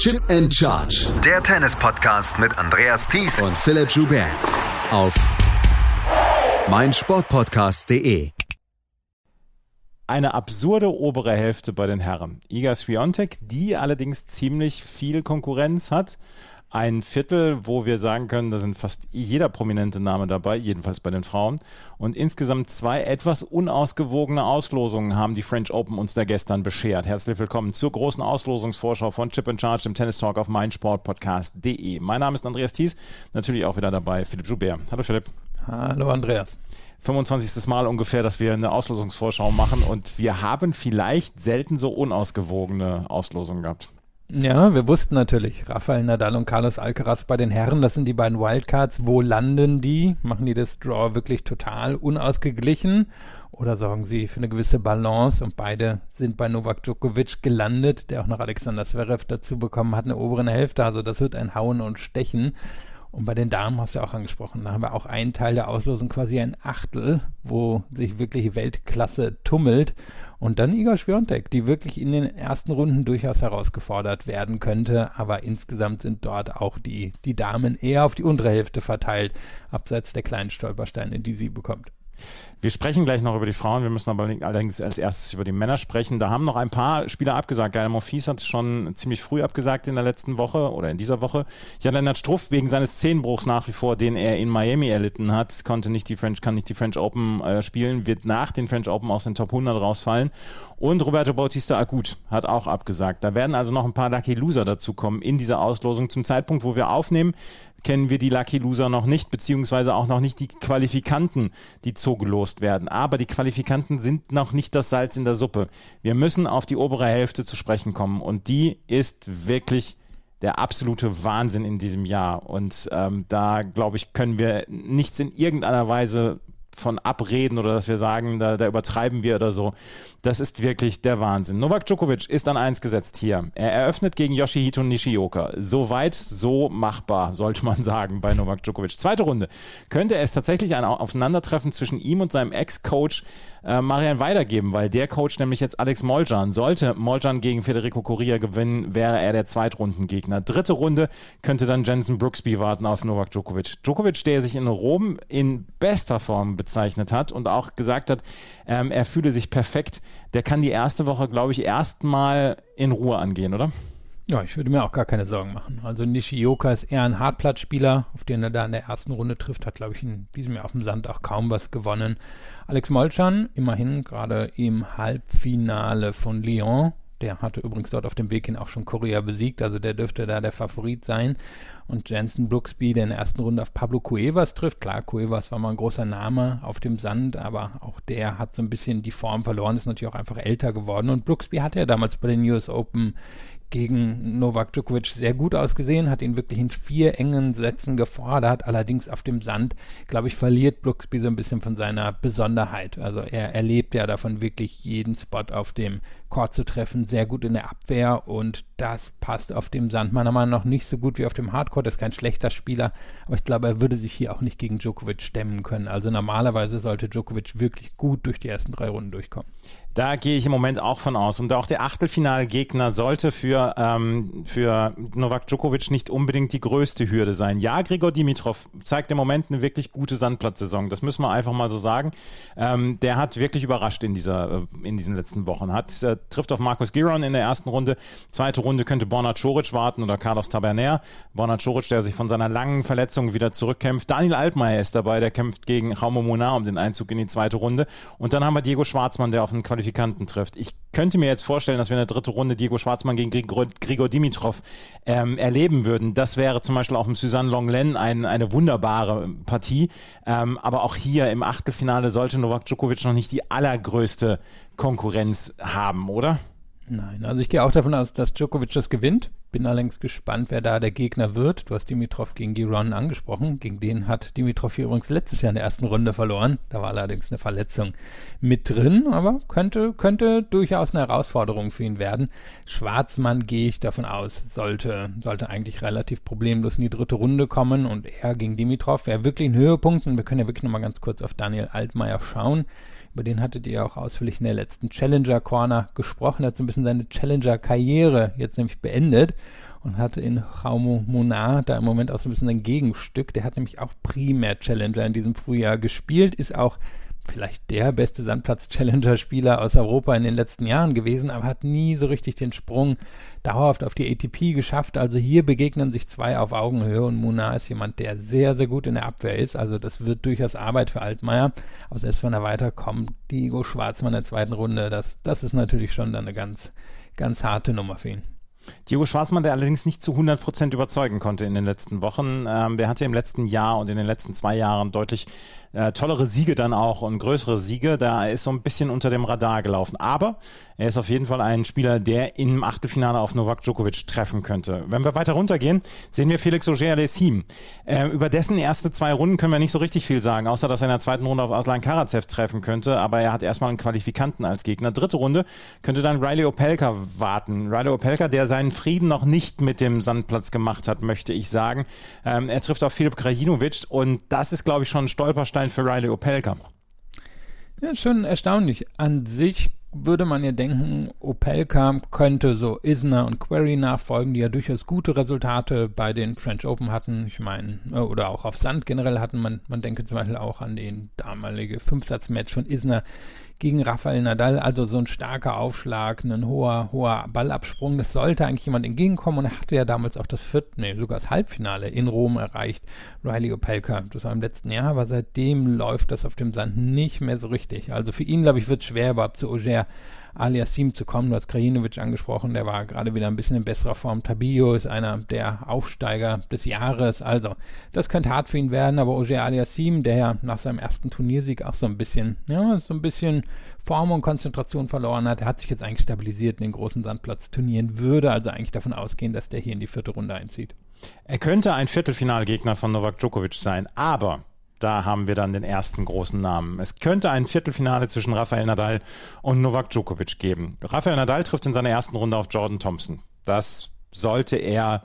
Chip and Charge. Der Tennis-Podcast mit Andreas Thies und Philipp Joubert. Auf meinsportpodcast.de. Eine absurde obere Hälfte bei den Herren. Iga Swiatek, die allerdings ziemlich viel Konkurrenz hat ein Viertel, wo wir sagen können, da sind fast jeder prominente Name dabei, jedenfalls bei den Frauen. Und insgesamt zwei etwas unausgewogene Auslosungen haben die French Open uns da gestern beschert. Herzlich willkommen zur großen Auslosungsvorschau von Chip and Charge, dem Tennis Talk auf meinsportpodcast.de. Mein Name ist Andreas Thies, natürlich auch wieder dabei Philipp Joubert. Hallo Philipp. Hallo Andreas. 25. Mal ungefähr, dass wir eine Auslosungsvorschau machen und wir haben vielleicht selten so unausgewogene Auslosungen gehabt. Ja, wir wussten natürlich, Rafael Nadal und Carlos Alcaraz bei den Herren, das sind die beiden Wildcards. Wo landen die? Machen die das Draw wirklich total unausgeglichen? Oder sorgen sie für eine gewisse Balance? Und beide sind bei Novak Djokovic gelandet, der auch noch Alexander Zverev dazu bekommen hat, eine oberen Hälfte. Also das wird ein Hauen und Stechen. Und bei den Damen hast du ja auch angesprochen, da haben wir auch einen Teil der Auslosung, quasi ein Achtel, wo sich wirklich Weltklasse tummelt. Und dann Igor Schwiontek, die wirklich in den ersten Runden durchaus herausgefordert werden könnte. Aber insgesamt sind dort auch die, die Damen eher auf die untere Hälfte verteilt, abseits der kleinen Stolpersteine, die sie bekommt. Wir sprechen gleich noch über die Frauen, wir müssen aber allerdings als erstes über die Männer sprechen. Da haben noch ein paar Spieler abgesagt. Gael Monfils hat schon ziemlich früh abgesagt in der letzten Woche oder in dieser Woche. Jan-Lennart Struff wegen seines Zehenbruchs nach wie vor, den er in Miami erlitten hat, konnte nicht die French, kann nicht die French Open äh, spielen, wird nach den French Open aus den Top 100 rausfallen. Und Roberto Bautista Agut hat auch abgesagt. Da werden also noch ein paar Lucky Loser dazukommen in dieser Auslosung. Zum Zeitpunkt, wo wir aufnehmen, kennen wir die Lucky Loser noch nicht, beziehungsweise auch noch nicht die Qualifikanten, die zugelost werden. Aber die Qualifikanten sind noch nicht das Salz in der Suppe. Wir müssen auf die obere Hälfte zu sprechen kommen und die ist wirklich der absolute Wahnsinn in diesem Jahr. Und ähm, da, glaube ich, können wir nichts in irgendeiner Weise von abreden oder dass wir sagen, da, da übertreiben wir oder so. Das ist wirklich der Wahnsinn. Novak Djokovic ist an eins gesetzt hier. Er eröffnet gegen Yoshihito Nishioka. So weit, so machbar, sollte man sagen, bei Novak Djokovic. Zweite Runde. Könnte es tatsächlich ein Aufeinandertreffen zwischen ihm und seinem Ex-Coach äh, Marian weitergeben, weil der Coach nämlich jetzt Alex Moljan. Sollte Moljan gegen Federico Correa gewinnen, wäre er der Zweitrundengegner. Dritte Runde könnte dann Jensen Brooksby warten auf Novak Djokovic. Djokovic, der sich in Rom in bester Form bezeichnet hat und auch gesagt hat, ähm, er fühle sich perfekt, der kann die erste Woche, glaube ich, erstmal in Ruhe angehen, oder? Ja, ich würde mir auch gar keine Sorgen machen. Also Nishioka ist eher ein Hartplatzspieler, auf den er da in der ersten Runde trifft, hat, glaube ich, in diesem Jahr auf dem Sand auch kaum was gewonnen. Alex Molchan, immerhin gerade im Halbfinale von Lyon. Der hatte übrigens dort auf dem Weg hin auch schon Korea besiegt, also der dürfte da der Favorit sein. Und Jensen Brooksby, der in der ersten Runde auf Pablo Cuevas trifft. Klar, Cuevas war mal ein großer Name auf dem Sand, aber auch der hat so ein bisschen die Form verloren, ist natürlich auch einfach älter geworden. Und Brooksby hatte ja damals bei den US Open gegen Novak Djokovic sehr gut ausgesehen, hat ihn wirklich in vier engen Sätzen gefordert. Allerdings auf dem Sand, glaube ich, verliert Brooksby so ein bisschen von seiner Besonderheit. Also er erlebt ja davon wirklich jeden Spot auf dem Court zu treffen, sehr gut in der Abwehr und das passt auf dem Sand meiner Meinung nach nicht so gut wie auf dem Hardcore. Er ist kein schlechter Spieler, aber ich glaube, er würde sich hier auch nicht gegen Djokovic stemmen können. Also normalerweise sollte Djokovic wirklich gut durch die ersten drei Runden durchkommen. Da gehe ich im Moment auch von aus. Und auch der Achtelfinalgegner sollte für, ähm, für Novak Djokovic nicht unbedingt die größte Hürde sein. Ja, Grigor Dimitrov zeigt im Moment eine wirklich gute Sandplatzsaison. Das müssen wir einfach mal so sagen. Ähm, der hat wirklich überrascht in, dieser, äh, in diesen letzten Wochen. Hat, äh, trifft auf Markus Giron in der ersten Runde. Zweite Runde könnte Borna Coric warten oder Carlos Taberner. Borna Coric, der sich von seiner langen Verletzung wieder zurückkämpft. Daniel Altmaier ist dabei, der kämpft gegen Raumo Munar um den Einzug in die zweite Runde. Und dann haben wir Diego Schwarzmann, der auf einen Qualifikanten trifft. Ich könnte mir jetzt vorstellen, dass wir in der dritten Runde Diego Schwarzmann gegen Grigor, Grigor Dimitrov ähm, erleben würden. Das wäre zum Beispiel auch im Suzanne Longlen ein, eine wunderbare Partie. Ähm, aber auch hier im Achtelfinale sollte Novak Djokovic noch nicht die allergrößte Konkurrenz haben, oder? Nein, also ich gehe auch davon aus, dass Djokovic das gewinnt. Bin allerdings gespannt, wer da der Gegner wird. Du hast Dimitrov gegen Giron angesprochen. Gegen den hat Dimitrov übrigens letztes Jahr in der ersten Runde verloren. Da war allerdings eine Verletzung mit drin, aber könnte, könnte durchaus eine Herausforderung für ihn werden. Schwarzmann gehe ich davon aus, sollte, sollte eigentlich relativ problemlos in die dritte Runde kommen und er gegen Dimitrov wäre wirklich ein Höhepunkt. Und wir können ja wirklich nochmal ganz kurz auf Daniel Altmaier schauen. Über den hattet ihr auch ausführlich in der letzten Challenger Corner gesprochen. Er hat so ein bisschen seine Challenger Karriere jetzt nämlich beendet und hat in Jaume Monar da im Moment auch so ein bisschen ein Gegenstück. Der hat nämlich auch primär Challenger in diesem Frühjahr gespielt, ist auch vielleicht der beste Sandplatz-Challenger-Spieler aus Europa in den letzten Jahren gewesen, aber hat nie so richtig den Sprung dauerhaft auf die ATP geschafft. Also hier begegnen sich zwei auf Augenhöhe und Muna ist jemand, der sehr, sehr gut in der Abwehr ist. Also das wird durchaus Arbeit für Altmaier. Aber selbst wenn er weiterkommt, Diego Schwarzmann in der zweiten Runde, das, das ist natürlich schon dann eine ganz, ganz harte Nummer für ihn. Diego Schwarzmann, der allerdings nicht zu 100 Prozent überzeugen konnte in den letzten Wochen. Ähm, der hatte im letzten Jahr und in den letzten zwei Jahren deutlich äh, tollere Siege dann auch und größere Siege. Da ist so ein bisschen unter dem Radar gelaufen. Aber er ist auf jeden Fall ein Spieler, der im Achtelfinale auf Novak Djokovic treffen könnte. Wenn wir weiter runtergehen, sehen wir Felix Auger-Aliassime. Äh, über dessen erste zwei Runden können wir nicht so richtig viel sagen, außer dass er in der zweiten Runde auf Aslan Karatsev treffen könnte. Aber er hat erstmal einen Qualifikanten als Gegner. Dritte Runde könnte dann Riley Opelka warten. Riley Opelka, der seinen Frieden noch nicht mit dem Sandplatz gemacht hat, möchte ich sagen. Ähm, er trifft auf Filip Krajinovic und das ist, glaube ich, schon ein Stolperstein Meilenstein für Riley Opelka. Ja, schon erstaunlich. An sich würde man ja denken, Opelka könnte so Isner und Query nachfolgen, die ja durchaus gute Resultate bei den French Open hatten. Ich meine, äh, oder auch auf Sand generell hatten. Man, man denke zum Beispiel auch an den damalige Fünfsatz-Match von Isner gegen Rafael Nadal. Also so ein starker Aufschlag, ein hoher, hoher Ballabsprung. Das sollte eigentlich jemand entgegenkommen und er hatte ja damals auch das vierte, nee, sogar das Halbfinale in Rom erreicht. Riley Opelka. Das war im letzten Jahr, aber seitdem läuft das auf dem Sand nicht mehr so richtig. Also für ihn, glaube ich, wird es schwer, überhaupt zu Auger Aliassim zu kommen. Du hast Krajinovic angesprochen, der war gerade wieder ein bisschen in besserer Form. Tabillo ist einer der Aufsteiger des Jahres. Also, das könnte hart für ihn werden, aber Auger Aliassim, der ja nach seinem ersten Turniersieg auch so ein bisschen, ja, so ein bisschen Form und Konzentration verloren hat, der hat sich jetzt eigentlich stabilisiert in den großen Sandplatz-Turnieren, würde also eigentlich davon ausgehen, dass der hier in die vierte Runde einzieht. Er könnte ein Viertelfinalgegner von Novak Djokovic sein, aber da haben wir dann den ersten großen Namen. Es könnte ein Viertelfinale zwischen Rafael Nadal und Novak Djokovic geben. Rafael Nadal trifft in seiner ersten Runde auf Jordan Thompson. Das sollte er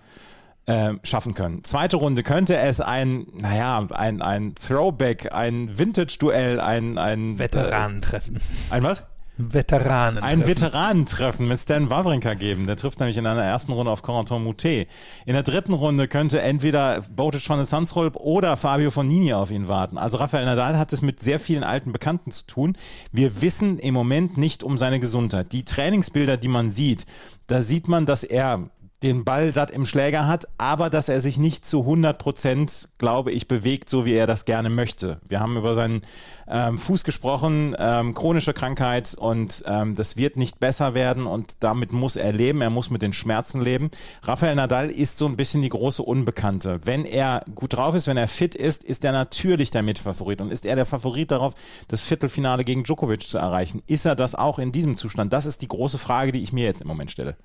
äh, schaffen können. Zweite Runde könnte es ein, naja, ein, ein Throwback, ein Vintage-Duell, ein, ein Veteranentreffen. Äh, ein was? Veteranen. Ein Veteranentreffen mit Stan Wawrinka geben. Der trifft nämlich in einer ersten Runde auf Corentin Moutet. In der dritten Runde könnte entweder Botic von der Sansrolp oder Fabio von Nini auf ihn warten. Also Rafael Nadal hat es mit sehr vielen alten Bekannten zu tun. Wir wissen im Moment nicht um seine Gesundheit. Die Trainingsbilder, die man sieht, da sieht man, dass er den Ball satt im Schläger hat, aber dass er sich nicht zu 100 Prozent, glaube ich, bewegt, so wie er das gerne möchte. Wir haben über seinen ähm, Fuß gesprochen, ähm, chronische Krankheit und ähm, das wird nicht besser werden und damit muss er leben, er muss mit den Schmerzen leben. Rafael Nadal ist so ein bisschen die große Unbekannte. Wenn er gut drauf ist, wenn er fit ist, ist er natürlich der Mitfavorit und ist er der Favorit darauf, das Viertelfinale gegen Djokovic zu erreichen. Ist er das auch in diesem Zustand? Das ist die große Frage, die ich mir jetzt im Moment stelle.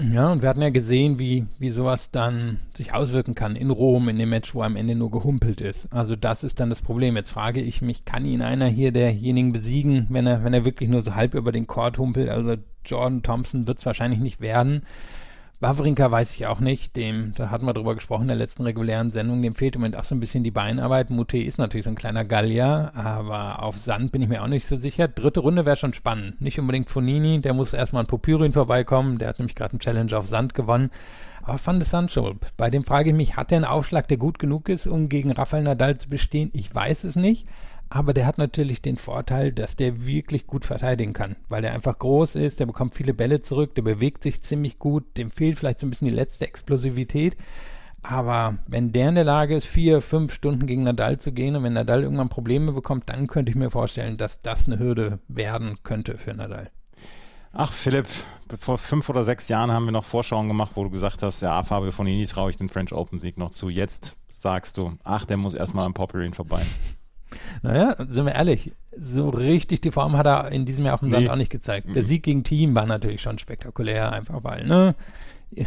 Ja, und wir hatten ja gesehen, wie, wie sowas dann sich auswirken kann in Rom, in dem Match, wo am Ende nur gehumpelt ist. Also das ist dann das Problem. Jetzt frage ich mich, kann ihn einer hier derjenigen besiegen, wenn er, wenn er wirklich nur so halb über den Court humpelt? Also Jordan Thompson wird es wahrscheinlich nicht werden. Wawrinka weiß ich auch nicht. Dem, da hatten wir drüber gesprochen in der letzten regulären Sendung. Dem fehlt im Moment auch so ein bisschen die Beinarbeit. Mute ist natürlich so ein kleiner Gallier, aber auf Sand bin ich mir auch nicht so sicher. Dritte Runde wäre schon spannend. Nicht unbedingt Fonini, der muss erstmal an Popyrin vorbeikommen. Der hat nämlich gerade einen Challenge auf Sand gewonnen. Aber Van de Sandschulp, bei dem frage ich mich, hat er einen Aufschlag, der gut genug ist, um gegen Rafael Nadal zu bestehen? Ich weiß es nicht aber der hat natürlich den Vorteil, dass der wirklich gut verteidigen kann, weil er einfach groß ist, der bekommt viele Bälle zurück, der bewegt sich ziemlich gut, dem fehlt vielleicht so ein bisschen die letzte Explosivität. Aber wenn der in der Lage ist, vier, fünf Stunden gegen Nadal zu gehen und wenn Nadal irgendwann Probleme bekommt, dann könnte ich mir vorstellen, dass das eine Hürde werden könnte für Nadal. Ach, Philipp, vor fünf oder sechs Jahren haben wir noch Vorschauen gemacht, wo du gesagt hast, ja, Fabio von Ini traue ich den French Open Sieg noch zu. Jetzt sagst du, ach, der muss erstmal am Popperin vorbei. Naja, sind wir ehrlich, so richtig die Form hat er in diesem Jahr auf dem Sand auch nicht gezeigt. Der mhm. Sieg gegen Team war natürlich schon spektakulär, einfach weil, ne?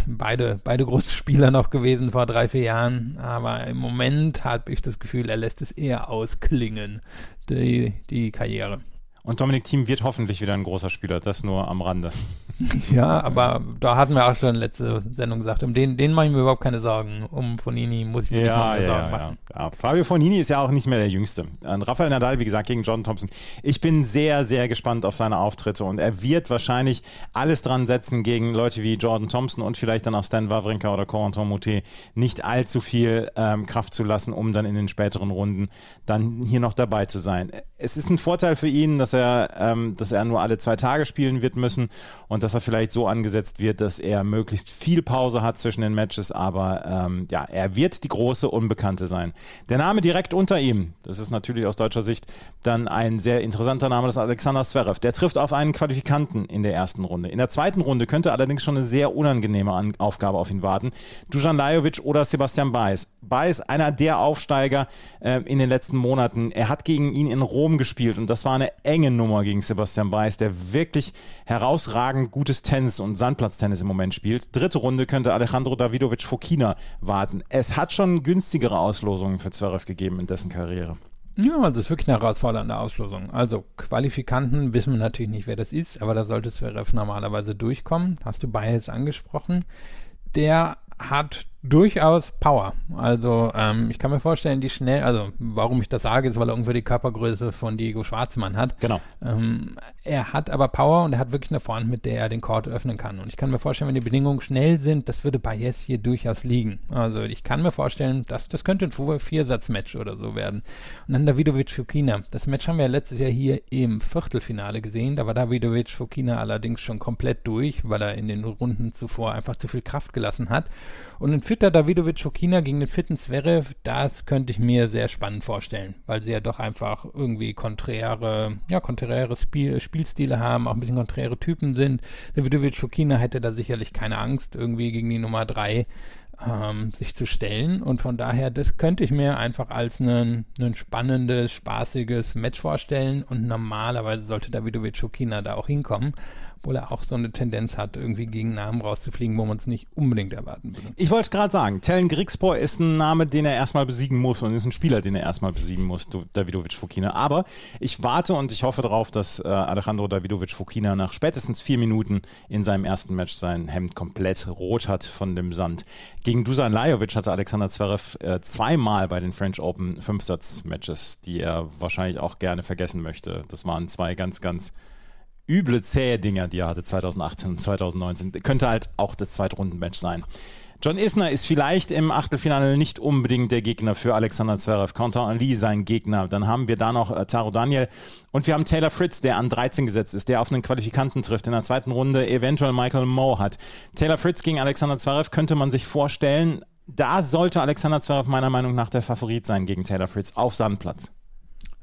Beide, beide große Spieler noch gewesen vor drei, vier Jahren, aber im Moment habe ich das Gefühl, er lässt es eher ausklingen, die, die Karriere. Und Dominik Thiem wird hoffentlich wieder ein großer Spieler, das nur am Rande. Ja, aber da hatten wir auch schon letzte Sendung gesagt, um den, den mache ich mir überhaupt keine Sorgen. Um Fonini muss ich mir ja, keine ja, Sorgen machen. ja. Fabio Fonini ist ja auch nicht mehr der Jüngste. Und Rafael Nadal, wie gesagt, gegen Jordan Thompson. Ich bin sehr, sehr gespannt auf seine Auftritte und er wird wahrscheinlich alles dran setzen, gegen Leute wie Jordan Thompson und vielleicht dann auch Stan Wawrinka oder Corentin Moutet nicht allzu viel ähm, Kraft zu lassen, um dann in den späteren Runden dann hier noch dabei zu sein. Es ist ein Vorteil für ihn, dass er, ähm, dass er nur alle zwei Tage spielen wird müssen und dass er vielleicht so angesetzt wird, dass er möglichst viel Pause hat zwischen den Matches, aber ähm, ja, er wird die große Unbekannte sein. Der Name direkt unter ihm, das ist natürlich aus deutscher Sicht dann ein sehr interessanter Name, das ist Alexander Zverev. Der trifft auf einen Qualifikanten in der ersten Runde. In der zweiten Runde könnte allerdings schon eine sehr unangenehme An Aufgabe auf ihn warten. Dusan Lajovic oder Sebastian Baez. Baez, einer der Aufsteiger äh, in den letzten Monaten. Er hat gegen ihn in Rom gespielt und das war eine enge Nummer gegen Sebastian Baez, der wirklich herausragend gutes Tennis und Sandplatztennis im Moment spielt. Dritte Runde könnte Alejandro Davidovic Fokina warten. Es hat schon günstigere Auslosungen für Zverev gegeben in dessen Karriere. Ja, das ist wirklich eine herausfordernde Auslosung. Also Qualifikanten wissen wir natürlich nicht, wer das ist, aber da sollte Zverev normalerweise durchkommen. Hast du Biles angesprochen? Der hat durchaus Power. Also ähm, ich kann mir vorstellen, die schnell, also warum ich das sage, ist, weil er ungefähr die Körpergröße von Diego Schwarzmann hat. Genau. Ähm, er hat aber Power und er hat wirklich eine Front, mit der er den Court öffnen kann. Und ich kann mir vorstellen, wenn die Bedingungen schnell sind, das würde bei Yes hier durchaus liegen. Also ich kann mir vorstellen, dass das könnte ein Viersatz-Match oder so werden. Und dann Davidovic Fukina. Das Match haben wir ja letztes Jahr hier im Viertelfinale gesehen. Da war Davidovic Fukina allerdings schon komplett durch, weil er in den Runden zuvor einfach zu viel Kraft gelassen hat. Und ein fitter Davidovic Fokina gegen den fitten Zverev, das könnte ich mir sehr spannend vorstellen, weil sie ja doch einfach irgendwie konträre, ja, konträre Spiel, Spielstile haben, auch ein bisschen konträre Typen sind. Davidovic Fokina hätte da sicherlich keine Angst, irgendwie gegen die Nummer 3 ähm, sich zu stellen. Und von daher, das könnte ich mir einfach als ein spannendes, spaßiges Match vorstellen. Und normalerweise sollte Davidovic Fokina da auch hinkommen obwohl er auch so eine Tendenz hat, irgendwie gegen Namen rauszufliegen, wo man es nicht unbedingt erwarten würde. Ich wollte gerade sagen, Tellen Grigspor ist ein Name, den er erstmal besiegen muss und ist ein Spieler, den er erstmal besiegen muss, Davidovic Fokina. Aber ich warte und ich hoffe darauf, dass äh, Alejandro Davidovic Fokina nach spätestens vier Minuten in seinem ersten Match sein Hemd komplett rot hat von dem Sand. Gegen Dusan Lajovic hatte Alexander Zverev äh, zweimal bei den French Open Fünfsatz-Matches, die er wahrscheinlich auch gerne vergessen möchte. Das waren zwei ganz, ganz üble, zähe Dinger, die er hatte 2018 und 2019. Könnte halt auch das Zweitrundenmatch sein. John Isner ist vielleicht im Achtelfinale nicht unbedingt der Gegner für Alexander Zverev. Quentin Lee sein Gegner. Dann haben wir da noch äh, Taro Daniel und wir haben Taylor Fritz, der an 13 gesetzt ist, der auf einen Qualifikanten trifft. In der zweiten Runde eventuell Michael Moe hat. Taylor Fritz gegen Alexander Zverev könnte man sich vorstellen. Da sollte Alexander Zverev meiner Meinung nach der Favorit sein gegen Taylor Fritz auf Sandplatz.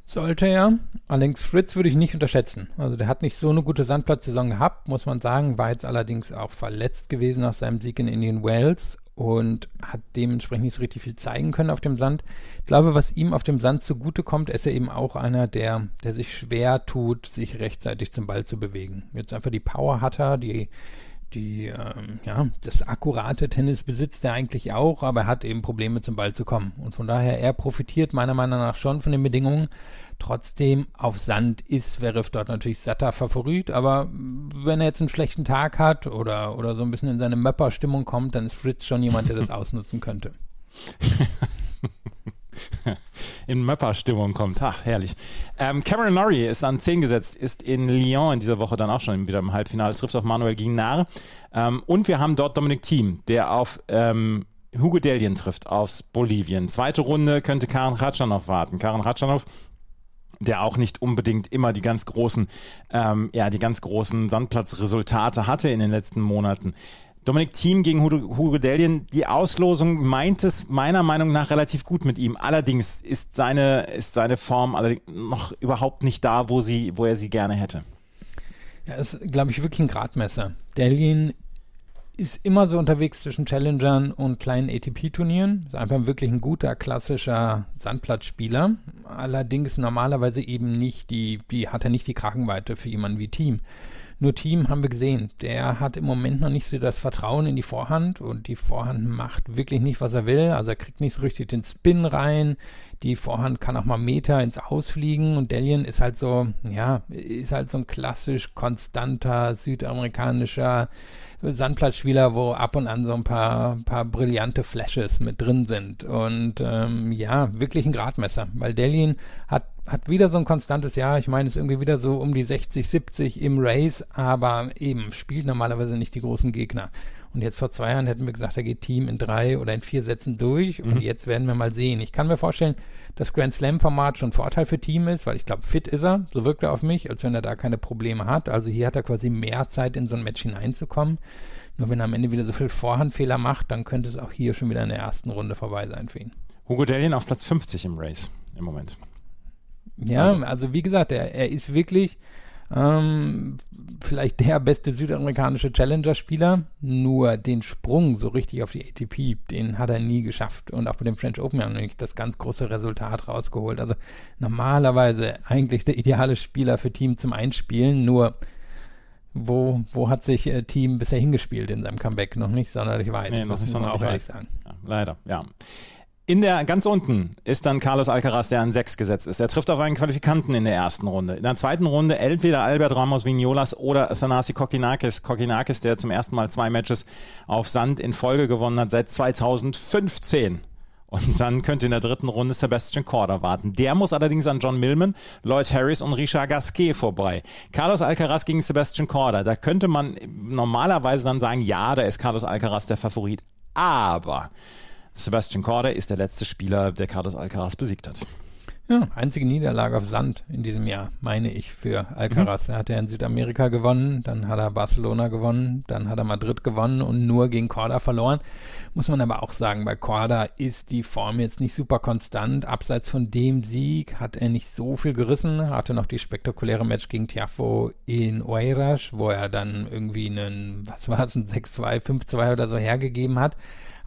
Sollte er. Allerdings Fritz würde ich nicht unterschätzen. Also der hat nicht so eine gute Sandplatzsaison gehabt, muss man sagen, war jetzt allerdings auch verletzt gewesen nach seinem Sieg in Indian Wells und hat dementsprechend nicht so richtig viel zeigen können auf dem Sand. Ich glaube, was ihm auf dem Sand zugutekommt, ist er eben auch einer, der, der sich schwer tut, sich rechtzeitig zum Ball zu bewegen. Jetzt einfach die Power hat er, die die, ähm, ja, das akkurate Tennis besitzt er eigentlich auch, aber er hat eben Probleme zum Ball zu kommen. Und von daher, er profitiert meiner Meinung nach schon von den Bedingungen. Trotzdem, auf Sand ist Zverev dort natürlich satter Favorit, aber wenn er jetzt einen schlechten Tag hat oder, oder so ein bisschen in seine Möpper-Stimmung kommt, dann ist Fritz schon jemand, der das ausnutzen könnte. in Möpper-Stimmung kommt. Ach, herrlich. Ähm, Cameron Norrie ist an 10 gesetzt, ist in Lyon in dieser Woche dann auch schon wieder im Halbfinale, trifft auf Manuel Guinard. Ähm, und wir haben dort Dominik Thiem, der auf ähm, Hugo Delien trifft, aus Bolivien. Zweite Runde könnte Karen Ratschanow warten. Karen Ratschanow der auch nicht unbedingt immer die ganz großen, ähm, ja, die ganz großen Sandplatzresultate hatte in den letzten Monaten. Dominik Thiem gegen Hugo Delien. Die Auslosung meint es meiner Meinung nach relativ gut mit ihm. Allerdings ist seine, ist seine Form noch überhaupt nicht da, wo, sie, wo er sie gerne hätte. Ja, ist, glaube ich, wirklich ein Gradmesser. Delien ist immer so unterwegs zwischen Challengern und kleinen ATP-Turnieren. Ist einfach wirklich ein guter, klassischer Sandplatzspieler. Allerdings normalerweise eben nicht die, die hat er nicht die Krachenweite für jemanden wie Team. Nur Team haben wir gesehen, der hat im Moment noch nicht so das Vertrauen in die Vorhand und die Vorhand macht wirklich nicht, was er will. Also er kriegt nicht so richtig den Spin rein. Die Vorhand kann auch mal Meter ins Ausfliegen und Delian ist halt so, ja, ist halt so ein klassisch konstanter südamerikanischer Sandplatzspieler, wo ab und an so ein paar, paar brillante Flashes mit drin sind. Und ähm, ja, wirklich ein Gradmesser, weil Delin hat, hat wieder so ein konstantes Jahr. Ich meine, ist irgendwie wieder so um die 60, 70 im Race, aber eben spielt normalerweise nicht die großen Gegner. Und jetzt vor zwei Jahren hätten wir gesagt, er geht Team in drei oder in vier Sätzen durch. Und mhm. jetzt werden wir mal sehen. Ich kann mir vorstellen, dass Grand Slam-Format schon ein Vorteil für Team ist, weil ich glaube, fit ist er. So wirkt er auf mich, als wenn er da keine Probleme hat. Also hier hat er quasi mehr Zeit, in so ein Match hineinzukommen. Nur wenn er am Ende wieder so viel Vorhandfehler macht, dann könnte es auch hier schon wieder in der ersten Runde vorbei sein für ihn. Hugo Dellien auf Platz 50 im Race im Moment. Ja, also, also wie gesagt, er, er ist wirklich ähm, vielleicht der beste südamerikanische Challenger-Spieler, nur den Sprung so richtig auf die ATP, den hat er nie geschafft. Und auch bei dem French Open haben wir nicht das ganz große Resultat rausgeholt. Also normalerweise eigentlich der ideale Spieler für Team zum Einspielen, nur wo, wo hat sich äh, Team bisher hingespielt in seinem Comeback? Noch nicht sonderlich weit. Nee, noch nicht sonderlich auch weit. ehrlich sagen. Ja, leider, ja. In der ganz unten ist dann Carlos Alcaraz, der an 6 gesetzt ist. Er trifft auf einen Qualifikanten in der ersten Runde. In der zweiten Runde entweder Albert Ramos Vignolas oder Thanasi Kokinakis. Kokinakis, der zum ersten Mal zwei Matches auf Sand in Folge gewonnen hat seit 2015. Und dann könnte in der dritten Runde Sebastian Korda warten. Der muss allerdings an John Millman, Lloyd Harris und Richard Gasquet vorbei. Carlos Alcaraz gegen Sebastian Korda. Da könnte man normalerweise dann sagen, ja, da ist Carlos Alcaraz der Favorit. Aber Sebastian Korda ist der letzte Spieler, der Carlos Alcaraz besiegt hat. Ja, einzige Niederlage auf Sand in diesem Jahr, meine ich, für Alcaraz. Mhm. Er hat ja in Südamerika gewonnen, dann hat er Barcelona gewonnen, dann hat er Madrid gewonnen und nur gegen Korda verloren. Muss man aber auch sagen, bei Korda ist die Form jetzt nicht super konstant. Abseits von dem Sieg hat er nicht so viel gerissen. Er hatte noch die spektakuläre Match gegen Tiafo in Oeiras, wo er dann irgendwie einen, was war es, ein 6-2, 5-2 oder so hergegeben hat.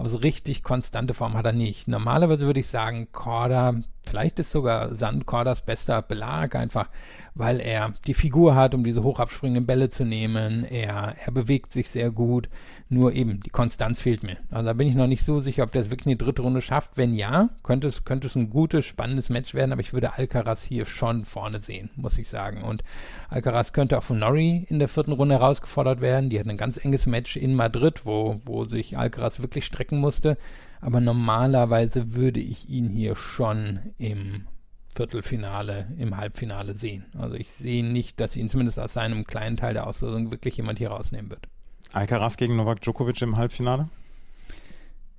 Aber so richtig konstante Form hat er nicht. Normalerweise würde ich sagen, Korda, vielleicht ist sogar Sand Kordas bester Belag, einfach weil er die Figur hat, um diese hochabspringenden Bälle zu nehmen. Er, er bewegt sich sehr gut. Nur eben, die Konstanz fehlt mir. Also da bin ich noch nicht so sicher, ob der es wirklich in die dritte Runde schafft. Wenn ja, könnte es, könnte es ein gutes, spannendes Match werden, aber ich würde Alcaraz hier schon vorne sehen, muss ich sagen. Und Alcaraz könnte auch von Norrie in der vierten Runde herausgefordert werden. Die hat ein ganz enges Match in Madrid, wo, wo sich Alcaraz wirklich strecken musste. Aber normalerweise würde ich ihn hier schon im Viertelfinale, im Halbfinale sehen. Also ich sehe nicht, dass ihn zumindest aus seinem kleinen Teil der Auslösung wirklich jemand hier rausnehmen wird. Alcaraz gegen Novak Djokovic im Halbfinale?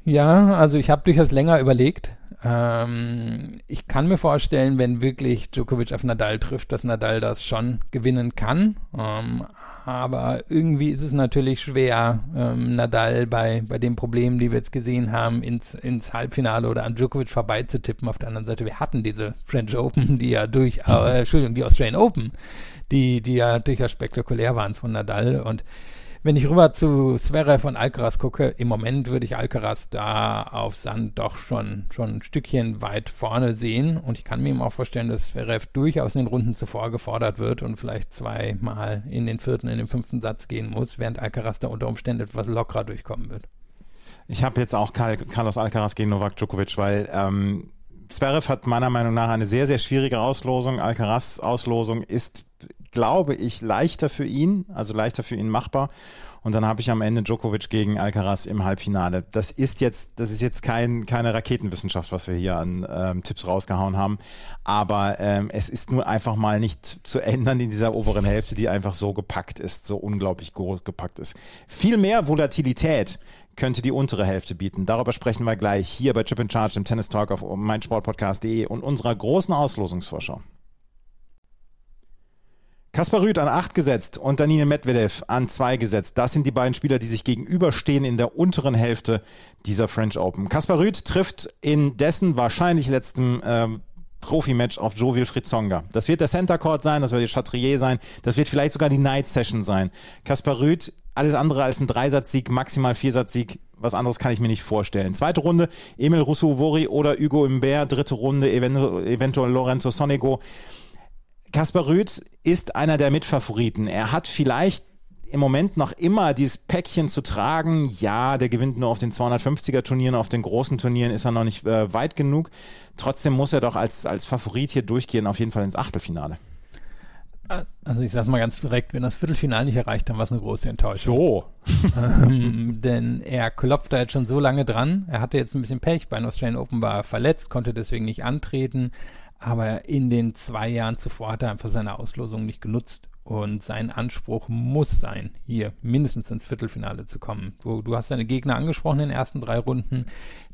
Ja, also ich habe durchaus länger überlegt. Ähm, ich kann mir vorstellen, wenn wirklich Djokovic auf Nadal trifft, dass Nadal das schon gewinnen kann. Ähm, aber irgendwie ist es natürlich schwer, ähm, Nadal bei, bei den Problemen, die wir jetzt gesehen haben, ins, ins Halbfinale oder an Djokovic vorbeizutippen. Auf der anderen Seite, wir hatten diese French Open, die ja durch, äh, Entschuldigung, die Australian Open, die, die ja durchaus spektakulär waren von Nadal und wenn ich rüber zu Zverev und Alcaraz gucke, im Moment würde ich Alcaraz da auf Sand doch schon, schon ein Stückchen weit vorne sehen. Und ich kann mir eben auch vorstellen, dass Zverev durchaus in den Runden zuvor gefordert wird und vielleicht zweimal in den vierten, in den fünften Satz gehen muss, während Alcaraz da unter Umständen etwas lockerer durchkommen wird. Ich habe jetzt auch Carlos Alcaraz gegen Novak Djokovic, weil ähm, Zverev hat meiner Meinung nach eine sehr, sehr schwierige Auslosung. Alcaraz Auslosung ist glaube ich, leichter für ihn, also leichter für ihn machbar. Und dann habe ich am Ende Djokovic gegen Alcaraz im Halbfinale. Das ist jetzt, das ist jetzt kein, keine Raketenwissenschaft, was wir hier an ähm, Tipps rausgehauen haben. Aber ähm, es ist nur einfach mal nicht zu ändern in dieser oberen Hälfte, die einfach so gepackt ist, so unglaublich groß gepackt ist. Viel mehr Volatilität könnte die untere Hälfte bieten. Darüber sprechen wir gleich hier bei Chip in Charge, dem Tennis Talk auf meinsportpodcast.de und unserer großen Auslosungsvorschau. Kaspar Rüth an 8 gesetzt und Danine Medvedev an 2 gesetzt. Das sind die beiden Spieler, die sich gegenüberstehen in der unteren Hälfte dieser French Open. Kaspar Rüth trifft in dessen wahrscheinlich letzten ähm, Profi-Match auf Joe Wilfried Tsonga. Das wird der Center Court sein, das wird die Chatrier sein, das wird vielleicht sogar die Night Session sein. Kaspar Rüth, alles andere als ein Dreisatzsieg, maximal Viersatzsieg, was anderes kann ich mir nicht vorstellen. Zweite Runde, Emil Rousseau-Vori oder Hugo Imbert. Dritte Runde, eventuell Lorenzo Sonego. Kaspar Rüth ist einer der Mitfavoriten. Er hat vielleicht im Moment noch immer dieses Päckchen zu tragen. Ja, der gewinnt nur auf den 250er Turnieren, auf den großen Turnieren ist er noch nicht äh, weit genug. Trotzdem muss er doch als, als Favorit hier durchgehen, auf jeden Fall ins Achtelfinale. Also ich sag's mal ganz direkt, wenn das Viertelfinale nicht erreicht, dann war es eine große Enttäuschung. So. ähm, denn er klopft da jetzt schon so lange dran. Er hatte jetzt ein bisschen Pech, bei den Australian Open war er verletzt, konnte deswegen nicht antreten. Aber in den zwei Jahren zuvor hat er einfach seine Auslosung nicht genutzt. Und sein Anspruch muss sein, hier mindestens ins Viertelfinale zu kommen. Du, du hast deine Gegner angesprochen in den ersten drei Runden.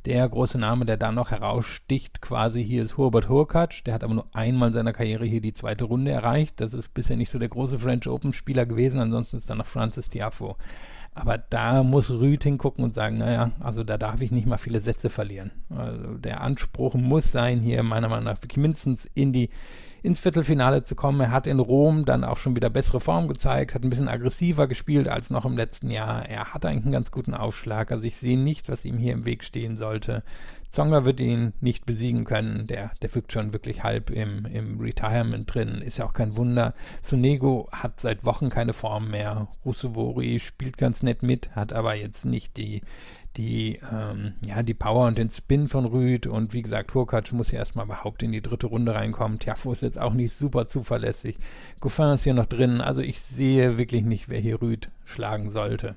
Der große Name, der da noch heraussticht, quasi hier ist Hubert Hurkacz. Der hat aber nur einmal in seiner Karriere hier die zweite Runde erreicht. Das ist bisher nicht so der große French Open Spieler gewesen. Ansonsten ist da noch Francis Tiafo. Aber da muss Rüth hingucken und sagen, naja, also da darf ich nicht mal viele Sätze verlieren. Also der Anspruch muss sein, hier meiner Meinung nach wirklich mindestens in die ins Viertelfinale zu kommen. Er hat in Rom dann auch schon wieder bessere Form gezeigt, hat ein bisschen aggressiver gespielt als noch im letzten Jahr. Er hat eigentlich einen ganz guten Aufschlag. Also ich sehe nicht, was ihm hier im Weg stehen sollte. Zonga wird ihn nicht besiegen können. Der, der wirkt schon wirklich halb im, im Retirement drin. Ist ja auch kein Wunder. Sunego hat seit Wochen keine Form mehr. Rusovori spielt ganz nett mit, hat aber jetzt nicht die, die, ähm, ja, die Power und den Spin von Rüd und wie gesagt, Hurkacz muss ja erstmal überhaupt in die dritte Runde reinkommen. Tiafo ist jetzt auch nicht super zuverlässig. Goffin ist hier noch drin, also ich sehe wirklich nicht, wer hier Rüd schlagen sollte.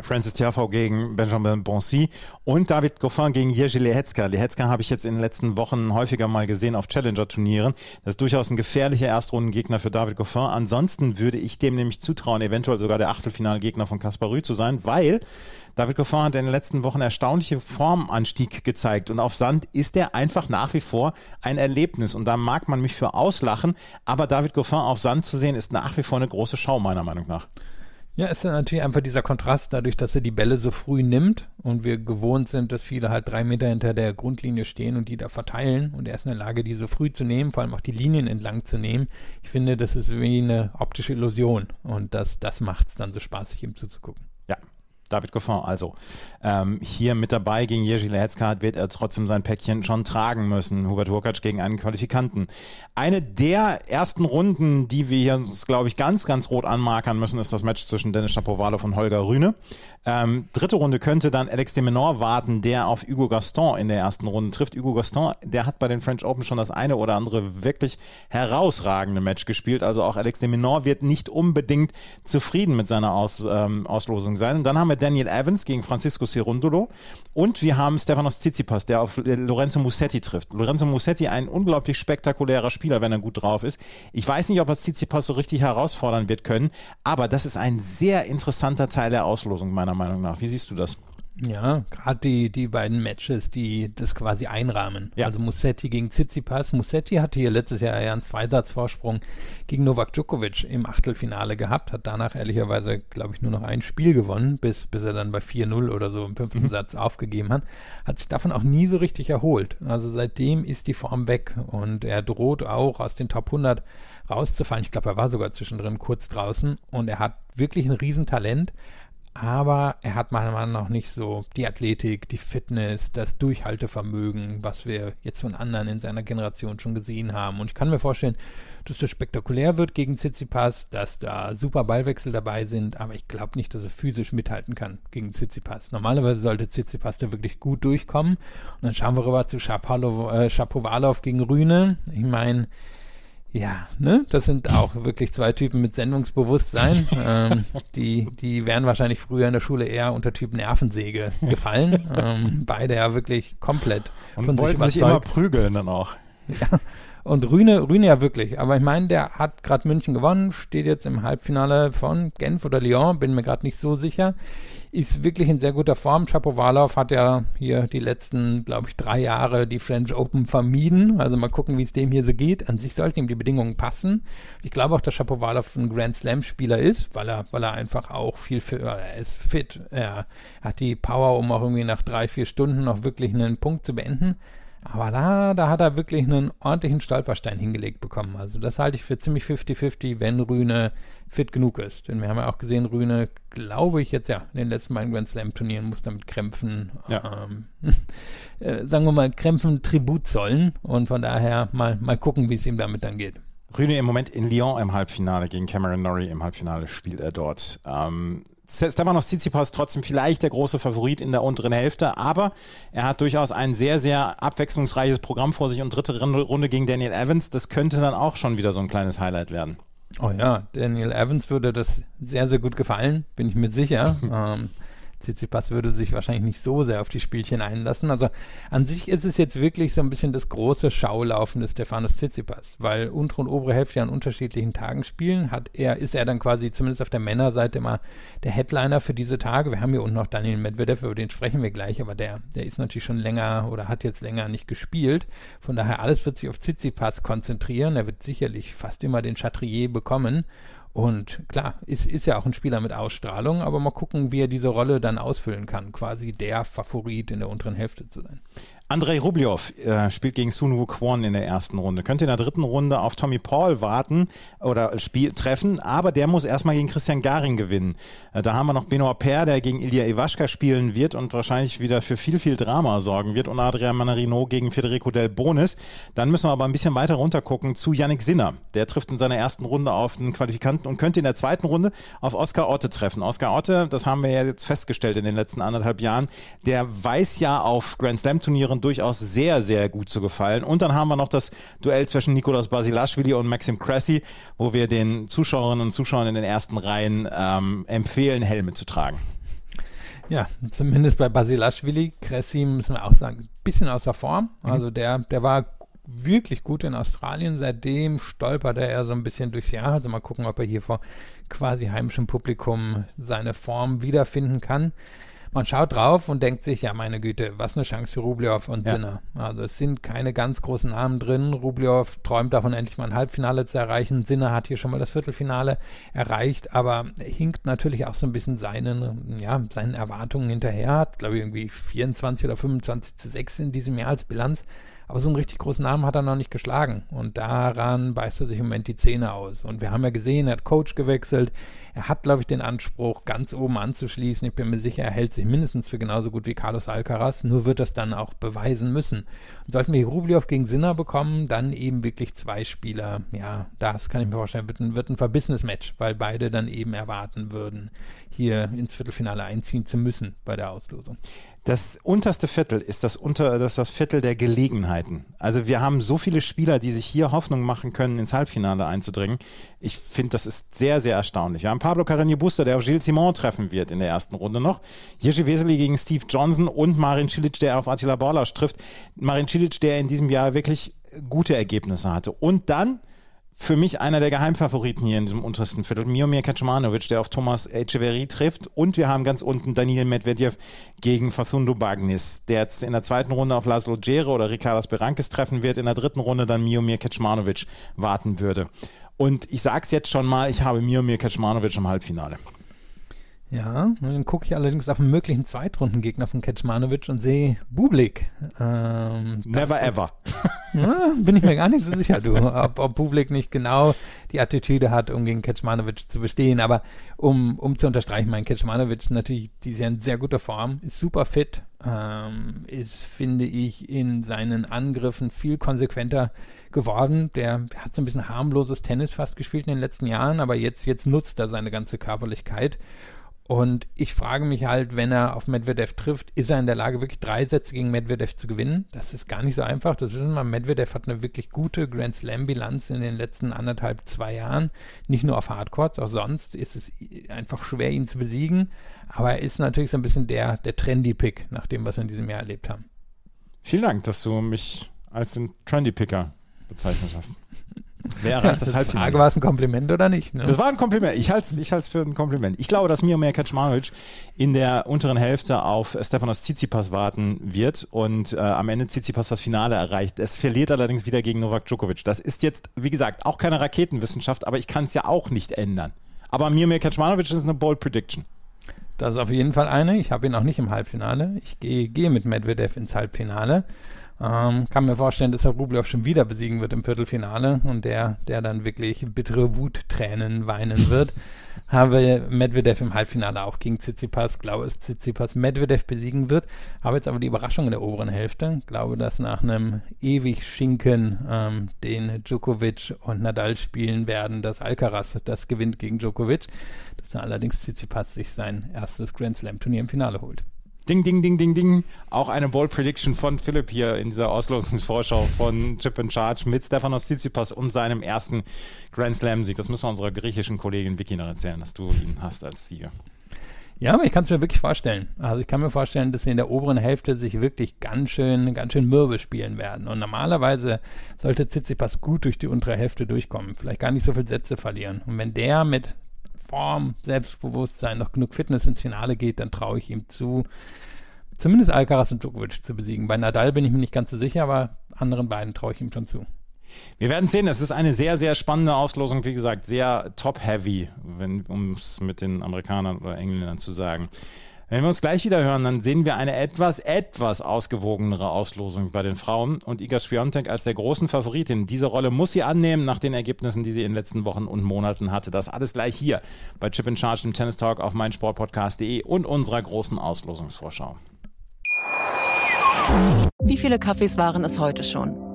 Francis Tiafoe gegen Benjamin Bonsi und David Goffin gegen Jerzy Lehetzka. Lehetzka habe ich jetzt in den letzten Wochen häufiger mal gesehen auf Challenger-Turnieren. Das ist durchaus ein gefährlicher Erstrundengegner für David Goffin. Ansonsten würde ich dem nämlich zutrauen, eventuell sogar der Achtelfinalgegner von Kaspar Rüth zu sein, weil David Goffin hat in den letzten Wochen erstaunliche Formanstieg gezeigt und auf Sand ist er einfach nach wie vor ein Erlebnis und da mag man mich für auslachen, aber David Goffin auf Sand zu sehen ist nach wie vor eine große Schau meiner Meinung nach. Ja, ist natürlich einfach dieser Kontrast dadurch, dass er die Bälle so früh nimmt und wir gewohnt sind, dass viele halt drei Meter hinter der Grundlinie stehen und die da verteilen und er ist in der Lage, die so früh zu nehmen, vor allem auch die Linien entlang zu nehmen. Ich finde, das ist wie eine optische Illusion und das, das macht es dann so spaßig, ihm zuzugucken. David Goffin also ähm, hier mit dabei gegen Jerzy Lehetzka wird er trotzdem sein Päckchen schon tragen müssen. Hubert Hurkacz gegen einen Qualifikanten. Eine der ersten Runden, die wir hier glaube ich, ganz, ganz rot anmarkern müssen, ist das Match zwischen Dennis Shapovalov und Holger Rühne. Ähm, dritte Runde könnte dann Alex de Menor warten, der auf Hugo Gaston in der ersten Runde trifft. Hugo Gaston, der hat bei den French Open schon das eine oder andere wirklich herausragende Match gespielt. Also auch Alex de Menor wird nicht unbedingt zufrieden mit seiner Aus, ähm, Auslosung sein. Und dann haben wir Daniel Evans gegen Francisco Cerundolo und wir haben Stefanos Tsitsipas, der auf Lorenzo Musetti trifft. Lorenzo Musetti, ein unglaublich spektakulärer Spieler, wenn er gut drauf ist. Ich weiß nicht, ob er Tsitsipas so richtig herausfordern wird können, aber das ist ein sehr interessanter Teil der Auslosung meiner Meinung nach. Wie siehst du das? Ja, gerade die, die beiden Matches, die das quasi einrahmen. Ja. Also Musetti gegen Tsitsipas. Musetti hatte hier letztes Jahr ja einen Zweisatzvorsprung gegen Novak Djokovic im Achtelfinale gehabt, hat danach ehrlicherweise, glaube ich, nur noch ein Spiel gewonnen, bis, bis er dann bei 4-0 oder so im fünften mhm. Satz aufgegeben hat. Hat sich davon auch nie so richtig erholt. Also seitdem ist die Form weg und er droht auch aus den Top 100 rauszufallen. Ich glaube, er war sogar zwischendrin kurz draußen und er hat wirklich ein Riesentalent aber er hat meiner Meinung nach nicht so die Athletik, die Fitness, das Durchhaltevermögen, was wir jetzt von anderen in seiner Generation schon gesehen haben. Und ich kann mir vorstellen, dass das spektakulär wird gegen Tsitsipas, dass da super Ballwechsel dabei sind, aber ich glaube nicht, dass er physisch mithalten kann gegen Tsitsipas. Normalerweise sollte Tsitsipas da wirklich gut durchkommen. Und dann schauen wir rüber zu Shapovalov äh, gegen Rühne. Ich meine, ja, ne? Das sind auch wirklich zwei Typen mit Sendungsbewusstsein. ähm, die, die wären wahrscheinlich früher in der Schule eher unter Typ Nervensäge gefallen. ähm, beide ja wirklich komplett Und von wollten sich, sich immer prügeln dann auch. Ja. Und Rühne, Rühne ja wirklich. Aber ich meine, der hat gerade München gewonnen, steht jetzt im Halbfinale von Genf oder Lyon, bin mir gerade nicht so sicher ist wirklich in sehr guter Form. Shapovalov hat ja hier die letzten, glaube ich, drei Jahre die French Open vermieden. Also mal gucken, wie es dem hier so geht. An sich sollten ihm die Bedingungen passen. Ich glaube auch, dass Shapovalov ein Grand Slam Spieler ist, weil er, weil er einfach auch viel, für, er ist fit. Er hat die Power, um auch irgendwie nach drei, vier Stunden noch wirklich einen Punkt zu beenden. Aber da, da hat er wirklich einen ordentlichen Stolperstein hingelegt bekommen. Also das halte ich für ziemlich 50-50, wenn Rühne fit genug ist. Denn wir haben ja auch gesehen, Rühne, glaube ich jetzt ja, in den letzten beiden Grand Slam Turnieren muss damit Krämpfen, ja. ähm, äh, sagen wir mal, Krämpfen Tribut zollen. Und von daher mal, mal gucken, wie es ihm damit dann geht. Rüne im Moment in Lyon im Halbfinale gegen Cameron Norrie im Halbfinale spielt er dort. Ähm, Stefanos Tsitsipas trotzdem vielleicht der große Favorit in der unteren Hälfte, aber er hat durchaus ein sehr, sehr abwechslungsreiches Programm vor sich und dritte Runde gegen Daniel Evans, das könnte dann auch schon wieder so ein kleines Highlight werden. Oh ja, Daniel Evans würde das sehr, sehr gut gefallen, bin ich mir sicher. ähm, Tsitsipas würde sich wahrscheinlich nicht so sehr auf die Spielchen einlassen. Also an sich ist es jetzt wirklich so ein bisschen das große Schaulaufen des Stefanos Tsitsipas, weil untere und obere Hälfte an unterschiedlichen Tagen spielen, hat er, ist er dann quasi zumindest auf der Männerseite immer der Headliner für diese Tage. Wir haben hier unten noch Daniel Medvedev, über den sprechen wir gleich, aber der, der ist natürlich schon länger oder hat jetzt länger nicht gespielt. Von daher alles wird sich auf Tsitsipas konzentrieren. Er wird sicherlich fast immer den Chatrier bekommen. Und klar, ist, ist ja auch ein Spieler mit Ausstrahlung, aber mal gucken, wie er diese Rolle dann ausfüllen kann, quasi der Favorit in der unteren Hälfte zu sein. Andrei Rublev äh, spielt gegen Sun Woo Kwon in der ersten Runde. Könnte in der dritten Runde auf Tommy Paul warten oder Spiel treffen, aber der muss erstmal gegen Christian Garing gewinnen. Äh, da haben wir noch Benoit Per, der gegen Ilya Iwaschka spielen wird und wahrscheinlich wieder für viel, viel Drama sorgen wird und Adrian Manarino gegen Federico Del Bonis. Dann müssen wir aber ein bisschen weiter runter gucken zu Yannick Sinner. Der trifft in seiner ersten Runde auf einen Qualifikanten und könnte in der zweiten Runde auf Oskar Otte treffen. Oskar Otte, das haben wir ja jetzt festgestellt in den letzten anderthalb Jahren, der weiß ja auf Grand Slam Turnieren Jahren durchaus sehr, sehr gut zu gefallen. Und dann haben wir noch das Duell zwischen Nikolaus Basilashvili und Maxim Cressy, wo wir den Zuschauerinnen und Zuschauern in den ersten Reihen ähm, empfehlen, Helme zu tragen. Ja, zumindest bei Basilashvili. Cressy müssen wir auch sagen, ein bisschen außer Form. Mhm. Also der, der war wirklich gut in Australien. Seitdem stolpert er so ein bisschen durchs Jahr. Also mal gucken, ob er hier vor quasi heimischem Publikum seine Form wiederfinden kann man schaut drauf und denkt sich, ja, meine Güte, was eine Chance für Rublev und ja. Sinner. Also es sind keine ganz großen Namen drin. Rublev träumt davon, endlich mal ein Halbfinale zu erreichen. Sinner hat hier schon mal das Viertelfinale erreicht, aber hinkt natürlich auch so ein bisschen seinen, ja, seinen Erwartungen hinterher. Hat, glaube ich, irgendwie 24 oder 25 zu 6 in diesem Jahr als Bilanz. Aber so einen richtig großen Namen hat er noch nicht geschlagen. Und daran beißt er sich im Moment die Zähne aus. Und wir haben ja gesehen, er hat Coach gewechselt. Er hat, glaube ich, den Anspruch, ganz oben anzuschließen. Ich bin mir sicher, er hält sich mindestens für genauso gut wie Carlos Alcaraz. Nur wird das dann auch beweisen müssen. Und sollten wir Rublev gegen Sinner bekommen, dann eben wirklich zwei Spieler. Ja, das kann ich mir vorstellen, wird ein, wird ein verbissenes Match, weil beide dann eben erwarten würden, hier ins Viertelfinale einziehen zu müssen bei der Auslosung. Das unterste Viertel ist das, unter, das, das Viertel der Gelegenheiten. Also wir haben so viele Spieler, die sich hier Hoffnung machen können, ins Halbfinale einzudringen. Ich finde, das ist sehr, sehr erstaunlich. Wir haben Pablo Carreño Buster, der auf Gilles Simon treffen wird in der ersten Runde noch. Jerzy Wesely gegen Steve Johnson und Marin Cilic, der auf Attila Borlasch trifft. Marin Cilic, der in diesem Jahr wirklich gute Ergebnisse hatte. Und dann für mich einer der Geheimfavoriten hier in diesem untersten Viertel. Miomir Kaczmanovic, der auf Thomas Echeverry trifft. Und wir haben ganz unten Daniel Medvedev gegen Facundo Bagnis, der jetzt in der zweiten Runde auf Laszlo Djere oder Ricardas Berankes treffen wird. In der dritten Runde dann Miomir Kaczmanovic warten würde. Und ich sage es jetzt schon mal, ich habe Miomir Kaczmanovic im Halbfinale. Ja, dann gucke ich allerdings auf einen möglichen Zweitrundengegner von Kecmanovic und sehe Bublik. Ähm, Never ever. Ja, bin ich mir gar nicht so sicher, du, ob, ob Bublik nicht genau die Attitüde hat, um gegen Kecmanovic zu bestehen. Aber um, um zu unterstreichen, mein Kecmanovic natürlich, die ist ja in sehr guter Form, ist super fit, ähm, ist, finde ich, in seinen Angriffen viel konsequenter geworden. Der hat so ein bisschen harmloses Tennis fast gespielt in den letzten Jahren, aber jetzt, jetzt nutzt er seine ganze Körperlichkeit. Und ich frage mich halt, wenn er auf Medvedev trifft, ist er in der Lage, wirklich drei Sätze gegen Medvedev zu gewinnen? Das ist gar nicht so einfach. Das wissen wir. Medvedev hat eine wirklich gute Grand Slam-Bilanz in den letzten anderthalb, zwei Jahren. Nicht nur auf Hardcourts, auch sonst ist es einfach schwer, ihn zu besiegen. Aber er ist natürlich so ein bisschen der, der Trendy-Pick, nach dem, was wir in diesem Jahr erlebt haben. Vielen Dank, dass du mich als den Trendy-Picker bezeichnet hast. Wer erreicht das, das Halbfinale? Frage, war es ein Kompliment oder nicht? Ne? Das war ein Kompliment. Ich halte es ich halt's für ein Kompliment. Ich glaube, dass Miomir Kaczmanovic in der unteren Hälfte auf Stefanos Tsitsipas warten wird und äh, am Ende Tsitsipas das Finale erreicht. Es verliert allerdings wieder gegen Novak Djokovic. Das ist jetzt, wie gesagt, auch keine Raketenwissenschaft, aber ich kann es ja auch nicht ändern. Aber Miomir Kaczmanovic ist eine bold Prediction. Das ist auf jeden Fall eine. Ich habe ihn auch nicht im Halbfinale. Ich gehe, gehe mit Medvedev ins Halbfinale. Ähm, kann mir vorstellen, dass er Rublev schon wieder besiegen wird im Viertelfinale und der, der dann wirklich bittere Wuttränen weinen wird. Habe Medvedev im Halbfinale auch gegen Tsitsipas, glaube, dass Tsitsipas Medvedev besiegen wird. Habe jetzt aber die Überraschung in der oberen Hälfte. Glaube, dass nach einem ewig Schinken, ähm, den Djokovic und Nadal spielen werden, dass Alcaraz das gewinnt gegen Djokovic. Dass allerdings Tsitsipas sich sein erstes Grand Slam Turnier im Finale holt. Ding, ding, ding, ding, ding. Auch eine Bold Prediction von Philipp hier in dieser Auslosungsvorschau von Chip and Charge mit Stefanos Tsitsipas und seinem ersten Grand Slam-Sieg. Das müssen wir unserer griechischen Kollegin Vicky noch erzählen, dass du ihn hast als Sieger. Ja, aber ich kann es mir wirklich vorstellen. Also ich kann mir vorstellen, dass sie in der oberen Hälfte sich wirklich ganz schön, ganz schön mürbe spielen werden. Und normalerweise sollte Tsitsipas gut durch die untere Hälfte durchkommen. Vielleicht gar nicht so viele Sätze verlieren. Und wenn der mit Form, Selbstbewusstsein, noch genug Fitness ins Finale geht, dann traue ich ihm zu, zumindest Alcaraz und Djokovic zu besiegen. Bei Nadal bin ich mir nicht ganz so sicher, aber anderen beiden traue ich ihm schon zu. Wir werden sehen, es ist eine sehr, sehr spannende Auslosung, wie gesagt, sehr top-heavy, um es mit den Amerikanern oder Engländern zu sagen. Wenn wir uns gleich wieder hören, dann sehen wir eine etwas, etwas ausgewogenere Auslosung bei den Frauen und Iga Swiatek als der großen Favoritin. Diese Rolle muss sie annehmen nach den Ergebnissen, die sie in den letzten Wochen und Monaten hatte. Das alles gleich hier bei Chip in Charge, dem Tennis Talk auf meinsportpodcast.de und unserer großen Auslosungsvorschau. Wie viele Kaffees waren es heute schon?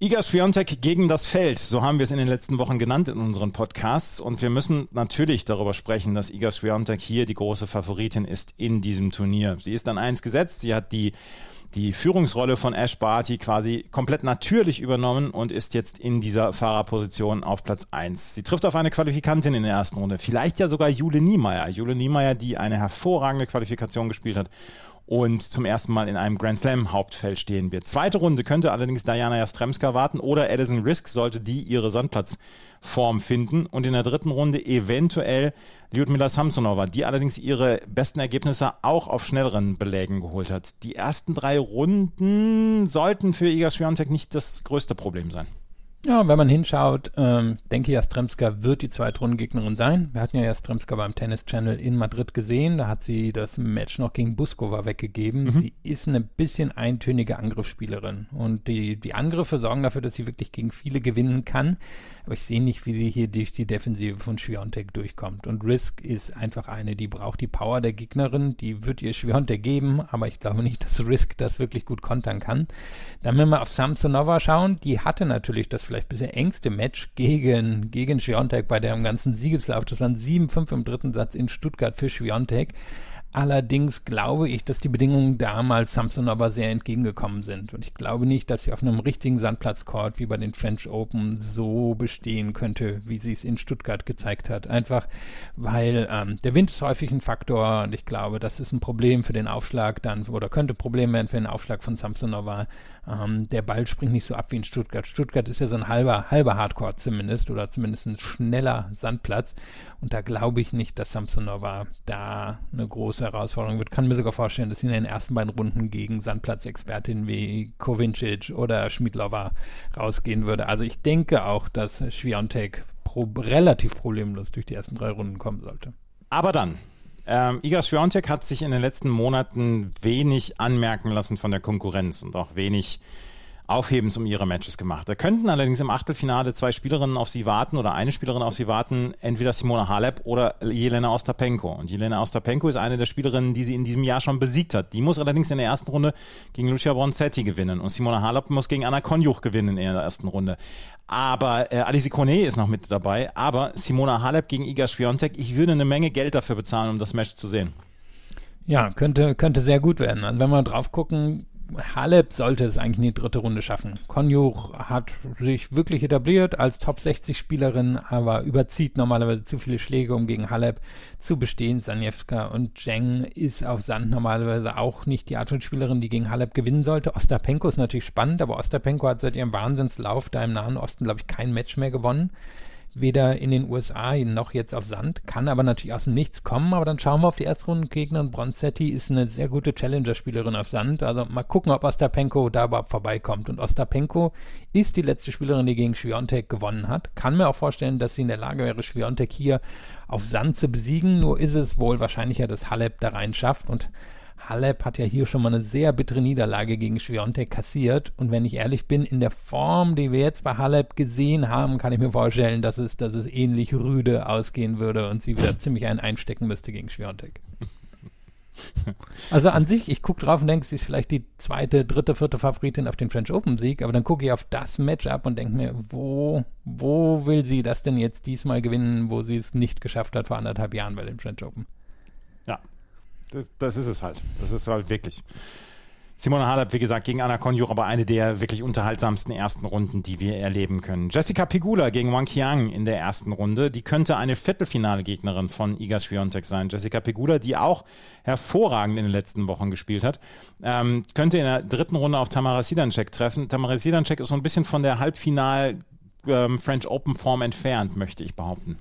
Iga Swiatek gegen das Feld, so haben wir es in den letzten Wochen genannt in unseren Podcasts. Und wir müssen natürlich darüber sprechen, dass Iga Swiatek hier die große Favoritin ist in diesem Turnier. Sie ist an eins gesetzt, sie hat die, die Führungsrolle von Ash Barty quasi komplett natürlich übernommen und ist jetzt in dieser Fahrerposition auf Platz eins. Sie trifft auf eine Qualifikantin in der ersten Runde, vielleicht ja sogar Jule Niemeyer. Jule Niemeyer, die eine hervorragende Qualifikation gespielt hat und zum ersten Mal in einem Grand Slam Hauptfeld stehen wird. Zweite Runde könnte allerdings Diana Jastremska warten oder Edison Risk sollte die ihre Sandplatzform finden und in der dritten Runde eventuell Lyudmila Samsonova, die allerdings ihre besten Ergebnisse auch auf schnelleren Belägen geholt hat. Die ersten drei Runden sollten für Iga Swiatek nicht das größte Problem sein. Ja, wenn man hinschaut, ähm, denke ich, Jastremska wird die Zweitrundengegnerin sein. Wir hatten ja Jastremska beim Tennis Channel in Madrid gesehen. Da hat sie das Match noch gegen Buskova weggegeben. Mhm. Sie ist eine bisschen eintönige Angriffsspielerin. Und die, die Angriffe sorgen dafür, dass sie wirklich gegen viele gewinnen kann. Aber ich sehe nicht, wie sie hier durch die Defensive von Schwiontek durchkommt. Und Risk ist einfach eine, die braucht die Power der Gegnerin. Die wird ihr Schwiontek geben, aber ich glaube nicht, dass Risk das wirklich gut kontern kann. Dann, wenn wir auf Samsonova schauen, die hatte natürlich das vielleicht bisher engste Match gegen, gegen Schwiontek bei dem ganzen Siegeslauf. Das waren 7-5 im dritten Satz in Stuttgart für Schwiontek. Allerdings glaube ich, dass die Bedingungen damals Samson aber sehr entgegengekommen sind. Und ich glaube nicht, dass sie auf einem richtigen Sandplatzcourt wie bei den French Open so bestehen könnte, wie sie es in Stuttgart gezeigt hat. Einfach weil ähm, der Wind ist häufig ein Faktor und ich glaube, das ist ein Problem für den Aufschlag dann oder könnte Problem werden für den Aufschlag von Samsonova. Ähm, der Ball springt nicht so ab wie in Stuttgart. Stuttgart ist ja so ein halber, halber Hardcore zumindest oder zumindest ein schneller Sandplatz. Und da glaube ich nicht, dass Samsonova da eine große Herausforderung wird. Kann mir sogar vorstellen, dass sie in den ersten beiden Runden gegen Sandplatzexpertinnen wie Kovincic oder Schmidlova rausgehen würde. Also ich denke auch, dass Schwiontek pro relativ problemlos durch die ersten drei Runden kommen sollte. Aber dann, ähm, Iga Swiatek hat sich in den letzten Monaten wenig anmerken lassen von der Konkurrenz und auch wenig Aufhebens um ihre Matches gemacht. Da könnten allerdings im Achtelfinale zwei Spielerinnen auf sie warten oder eine Spielerin auf sie warten, entweder Simona Halep oder Jelena Ostapenko. Und Jelena Ostapenko ist eine der Spielerinnen, die sie in diesem Jahr schon besiegt hat. Die muss allerdings in der ersten Runde gegen Lucia Bronzetti gewinnen und Simona Halep muss gegen Anna Konjuch gewinnen in der ersten Runde. Aber äh, Alice Kone ist noch mit dabei. Aber Simona Halep gegen Iga Swiatek, ich würde eine Menge Geld dafür bezahlen, um das Match zu sehen. Ja, könnte, könnte sehr gut werden. Also wenn wir drauf gucken, Halep sollte es eigentlich in die dritte Runde schaffen. Konjuch hat sich wirklich etabliert als Top 60 Spielerin, aber überzieht normalerweise zu viele Schläge, um gegen Halep zu bestehen. Sanjewska und Zheng ist auf Sand normalerweise auch nicht die Art von Spielerin, die gegen Halep gewinnen sollte. Ostapenko ist natürlich spannend, aber Ostapenko hat seit ihrem Wahnsinnslauf da im Nahen Osten, glaube ich, kein Match mehr gewonnen weder in den USA noch jetzt auf Sand, kann aber natürlich aus dem Nichts kommen, aber dann schauen wir auf die Erstrundengegner und Bronzetti ist eine sehr gute Challenger-Spielerin auf Sand, also mal gucken, ob Ostapenko da überhaupt vorbeikommt. Und Ostapenko ist die letzte Spielerin, die gegen Schwiontek gewonnen hat, kann mir auch vorstellen, dass sie in der Lage wäre, Schwiontek hier auf Sand zu besiegen, nur ist es wohl wahrscheinlicher, dass Halep da rein schafft und Halep hat ja hier schon mal eine sehr bittere Niederlage gegen Schwiontek kassiert. Und wenn ich ehrlich bin, in der Form, die wir jetzt bei Halep gesehen haben, kann ich mir vorstellen, dass es, dass es ähnlich rüde ausgehen würde und sie wieder ziemlich einen einstecken müsste gegen Schwiontek. Also an sich, ich gucke drauf und denke, sie ist vielleicht die zweite, dritte, vierte Favoritin auf den French Open Sieg, aber dann gucke ich auf das Matchup und denke mir, wo, wo will sie das denn jetzt diesmal gewinnen, wo sie es nicht geschafft hat vor anderthalb Jahren bei den French Open? Ja, das, das ist es halt. Das ist halt wirklich. Simone Halep, wie gesagt, gegen Anna Konjur, aber eine der wirklich unterhaltsamsten ersten Runden, die wir erleben können. Jessica Pegula gegen Wang Qiang in der ersten Runde, die könnte eine Viertelfinale-Gegnerin von Iga Swiatek sein. Jessica Pegula, die auch hervorragend in den letzten Wochen gespielt hat, ähm, könnte in der dritten Runde auf Tamara Sidancek treffen. Tamara Sidancek ist so ein bisschen von der Halbfinal ähm, French Open Form entfernt, möchte ich behaupten.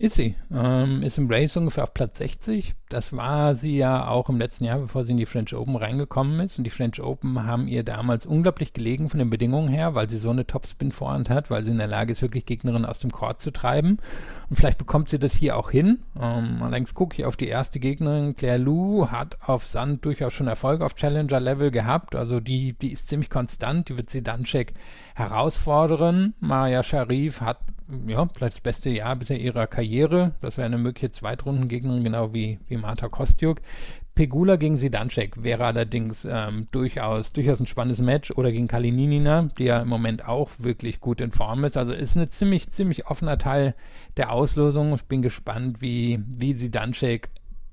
Ist sie. Ähm, ist im Race ungefähr auf Platz 60. Das war sie ja auch im letzten Jahr, bevor sie in die French Open reingekommen ist. Und die French Open haben ihr damals unglaublich gelegen von den Bedingungen her, weil sie so eine Topspin-Vorhand hat, weil sie in der Lage ist, wirklich Gegnerinnen aus dem Court zu treiben. Und vielleicht bekommt sie das hier auch hin. Ähm, allerdings gucke ich auf die erste Gegnerin. Claire Lou hat auf Sand durchaus schon Erfolg auf Challenger-Level gehabt. Also die, die ist ziemlich konstant. Die wird sie dann check herausfordern. Maja Sharif hat ja, vielleicht das beste Jahr bisher ihrer Karriere. Das wäre eine mögliche Zweitrundengegnerin, genau wie, wie Marta Kostjuk. Pegula gegen Sidancek wäre allerdings ähm, durchaus, durchaus ein spannendes Match oder gegen Kalininina, die ja im Moment auch wirklich gut in Form ist. Also ist ein ziemlich, ziemlich offener Teil der Auslosung. Ich bin gespannt, wie, wie Sidancek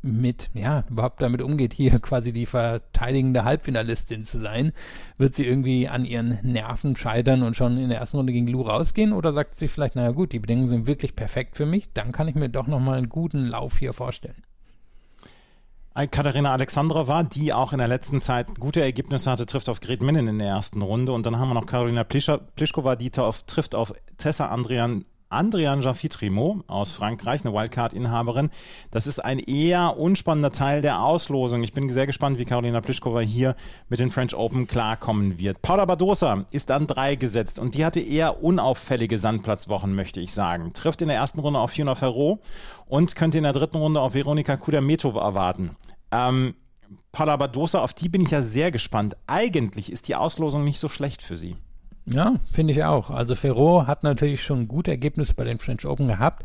mit, ja, überhaupt damit umgeht, hier quasi die verteidigende Halbfinalistin zu sein. Wird sie irgendwie an ihren Nerven scheitern und schon in der ersten Runde gegen Lou rausgehen? Oder sagt sie vielleicht, naja gut, die Bedingungen sind wirklich perfekt für mich, dann kann ich mir doch nochmal einen guten Lauf hier vorstellen. Katharina Alexandrova, die auch in der letzten Zeit gute Ergebnisse hatte, trifft auf Gret Minnen in der ersten Runde. Und dann haben wir noch Karolina Plischkova, die trifft auf Tessa Andrian Andrian Jaffitrimo aus Frankreich, eine Wildcard-Inhaberin. Das ist ein eher unspannender Teil der Auslosung. Ich bin sehr gespannt, wie Karolina Pliskova hier mit den French Open klarkommen wird. Paula Badosa ist an drei gesetzt und die hatte eher unauffällige Sandplatzwochen, möchte ich sagen. Trifft in der ersten Runde auf Fiona Ferro und könnte in der dritten Runde auf Veronika Kudametova erwarten. Ähm, Paula Badosa, auf die bin ich ja sehr gespannt. Eigentlich ist die Auslosung nicht so schlecht für sie. Ja, finde ich auch. Also Ferro hat natürlich schon gute Ergebnisse bei den French Open gehabt,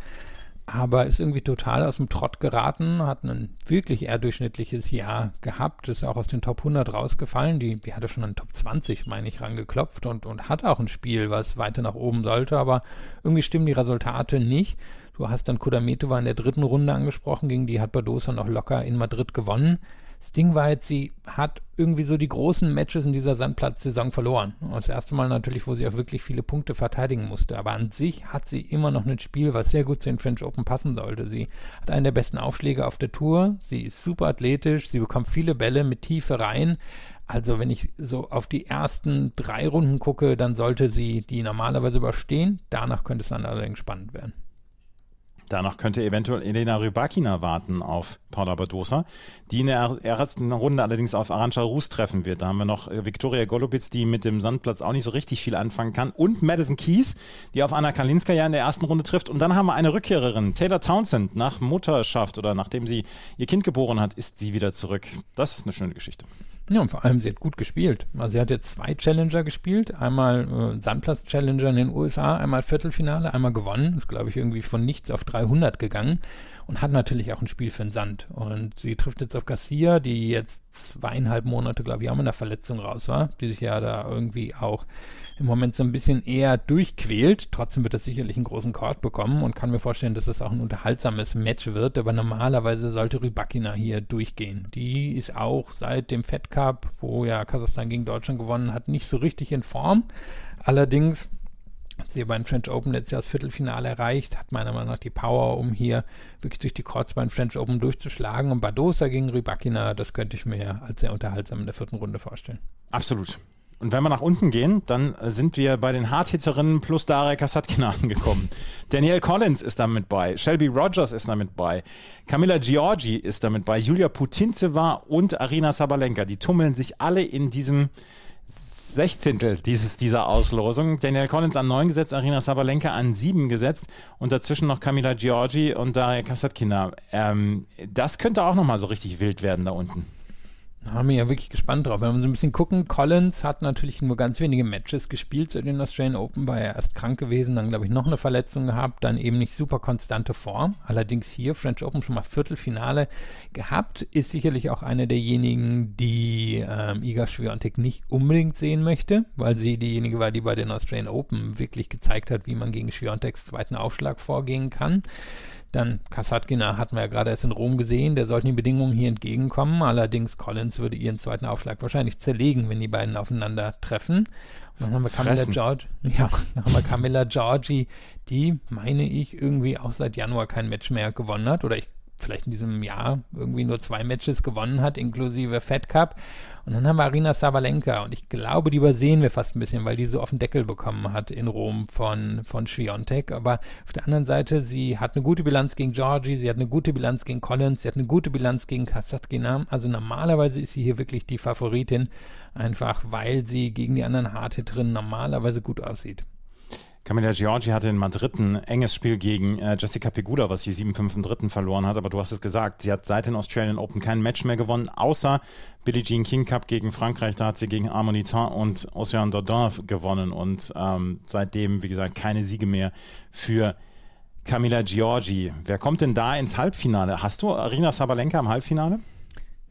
aber ist irgendwie total aus dem Trott geraten, hat ein wirklich eher durchschnittliches Jahr gehabt, ist auch aus den Top 100 rausgefallen. Die, die hatte schon an Top 20, meine ich, rangeklopft und, und hat auch ein Spiel, was weiter nach oben sollte, aber irgendwie stimmen die Resultate nicht. Du hast dann Kudametova in der dritten Runde angesprochen, gegen die hat Badosa noch locker in Madrid gewonnen. Das war jetzt, sie hat irgendwie so die großen Matches in dieser Sandplatzsaison verloren. Das erste Mal natürlich, wo sie auch wirklich viele Punkte verteidigen musste. Aber an sich hat sie immer noch ein Spiel, was sehr gut zu den French Open passen sollte. Sie hat einen der besten Aufschläge auf der Tour. Sie ist super athletisch. Sie bekommt viele Bälle mit Tiefe rein. Also wenn ich so auf die ersten drei Runden gucke, dann sollte sie die normalerweise überstehen. Danach könnte es dann allerdings spannend werden. Danach könnte eventuell Elena Rybakina warten auf Paula Badosa, die in der ersten Runde allerdings auf Arantxa Rus treffen wird. Da haben wir noch äh, Viktoria Golubitz, die mit dem Sandplatz auch nicht so richtig viel anfangen kann und Madison Keys, die auf Anna Kalinska ja in der ersten Runde trifft. Und dann haben wir eine Rückkehrerin, Taylor Townsend, nach Mutterschaft oder nachdem sie ihr Kind geboren hat, ist sie wieder zurück. Das ist eine schöne Geschichte. Ja, und vor allem, sie hat gut gespielt. Also sie hat jetzt zwei Challenger gespielt. Einmal äh, Sandplatz-Challenger in den USA, einmal Viertelfinale, einmal gewonnen. Ist, glaube ich, irgendwie von nichts auf 300 gegangen. Und hat natürlich auch ein Spiel für den Sand. Und sie trifft jetzt auf Garcia, die jetzt zweieinhalb Monate, glaube ich, auch mit einer Verletzung raus war, die sich ja da irgendwie auch im Moment so ein bisschen eher durchquält. Trotzdem wird er sicherlich einen großen Court bekommen und kann mir vorstellen, dass es auch ein unterhaltsames Match wird. Aber normalerweise sollte Rybakina hier durchgehen. Die ist auch seit dem Fed Cup, wo ja Kasachstan gegen Deutschland gewonnen hat, nicht so richtig in Form. Allerdings hat sie beim French Open letztes Jahr das Viertelfinale erreicht, hat meiner Meinung nach die Power, um hier wirklich durch die Courts beim French Open durchzuschlagen. Und Badosa gegen Rybakina, das könnte ich mir als sehr unterhaltsam in der vierten Runde vorstellen. Absolut. Und wenn wir nach unten gehen, dann sind wir bei den Hardhitterinnen plus Daria Kasatkina angekommen. Danielle Collins ist damit bei, Shelby Rogers ist damit bei, Camilla Giorgi ist damit bei, Julia Putintseva und Arina Sabalenka. Die tummeln sich alle in diesem Sechzehntel dieses, dieser Auslosung. Danielle Collins an neun gesetzt, Arina Sabalenka an sieben gesetzt und dazwischen noch Camilla Giorgi und Daria Kasatkina. Ähm, das könnte auch nochmal so richtig wild werden da unten. Da haben wir ja wirklich gespannt drauf. Wenn wir so ein bisschen gucken, Collins hat natürlich nur ganz wenige Matches gespielt seit den Australian Open, war er erst krank gewesen, dann glaube ich noch eine Verletzung gehabt, dann eben nicht super konstante Form. Allerdings hier French Open schon mal Viertelfinale gehabt, ist sicherlich auch eine derjenigen, die ähm, Iga Swiatek nicht unbedingt sehen möchte, weil sie diejenige war, die bei den Australian Open wirklich gezeigt hat, wie man gegen Swiateks zweiten Aufschlag vorgehen kann. Dann Kasatkina hatten wir ja gerade erst in Rom gesehen, der sollte den Bedingungen hier entgegenkommen. Allerdings Collins würde ihren zweiten Aufschlag wahrscheinlich zerlegen, wenn die beiden aufeinander treffen. Und dann haben wir Camilla George, ja, dann haben wir Camilla Giorgi, die, meine ich, irgendwie auch seit Januar kein Match mehr gewonnen hat. Oder ich vielleicht in diesem Jahr irgendwie nur zwei Matches gewonnen hat, inklusive Fed Cup. Und dann haben wir Arina Savalenka und ich glaube, die übersehen wir fast ein bisschen, weil die so auf den Deckel bekommen hat in Rom von, von Schwiontek. Aber auf der anderen Seite, sie hat eine gute Bilanz gegen Georgie, sie hat eine gute Bilanz gegen Collins, sie hat eine gute Bilanz gegen Kasatkina. Also normalerweise ist sie hier wirklich die Favoritin, einfach weil sie gegen die anderen Hardhitterinnen normalerweise gut aussieht. Camilla Giorgi hatte in Madrid ein enges Spiel gegen äh, Jessica Pegula, was sie 7-5 im dritten verloren hat. Aber du hast es gesagt, sie hat seit den Australian Open kein Match mehr gewonnen, außer Billie Jean King Cup gegen Frankreich. Da hat sie gegen Harmonitin und Ocean Dodin gewonnen. Und ähm, seitdem, wie gesagt, keine Siege mehr für Camilla Giorgi. Wer kommt denn da ins Halbfinale? Hast du Arina Sabalenka im Halbfinale?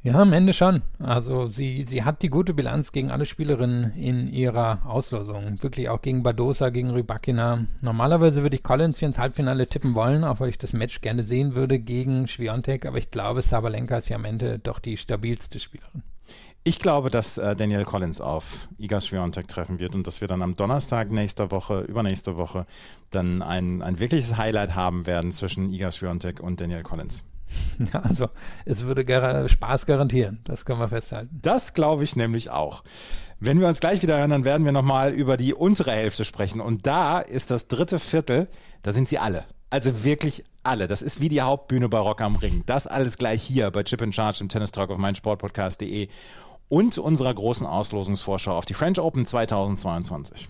Ja, am Ende schon. Also sie, sie hat die gute Bilanz gegen alle Spielerinnen in ihrer Auslosung. Wirklich auch gegen Badosa, gegen Rybakina. Normalerweise würde ich Collins hier ins Halbfinale tippen wollen, auch weil ich das Match gerne sehen würde gegen Schwiontek. Aber ich glaube, Sabalenka ist ja am Ende doch die stabilste Spielerin. Ich glaube, dass äh, Daniel Collins auf Iga Swiatek treffen wird und dass wir dann am Donnerstag nächster Woche, übernächste Woche, dann ein, ein wirkliches Highlight haben werden zwischen Iga Swiatek und Daniel Collins. Also es würde gar Spaß garantieren, das können wir festhalten. Das glaube ich nämlich auch. Wenn wir uns gleich wieder hören, dann werden wir nochmal über die untere Hälfte sprechen. Und da ist das dritte Viertel, da sind sie alle. Also wirklich alle. Das ist wie die Hauptbühne bei Rock am Ring. Das alles gleich hier bei Chip and Charge im Tennis Talk auf meinsportpodcast.de und unserer großen Auslosungsvorschau auf die French Open 2022.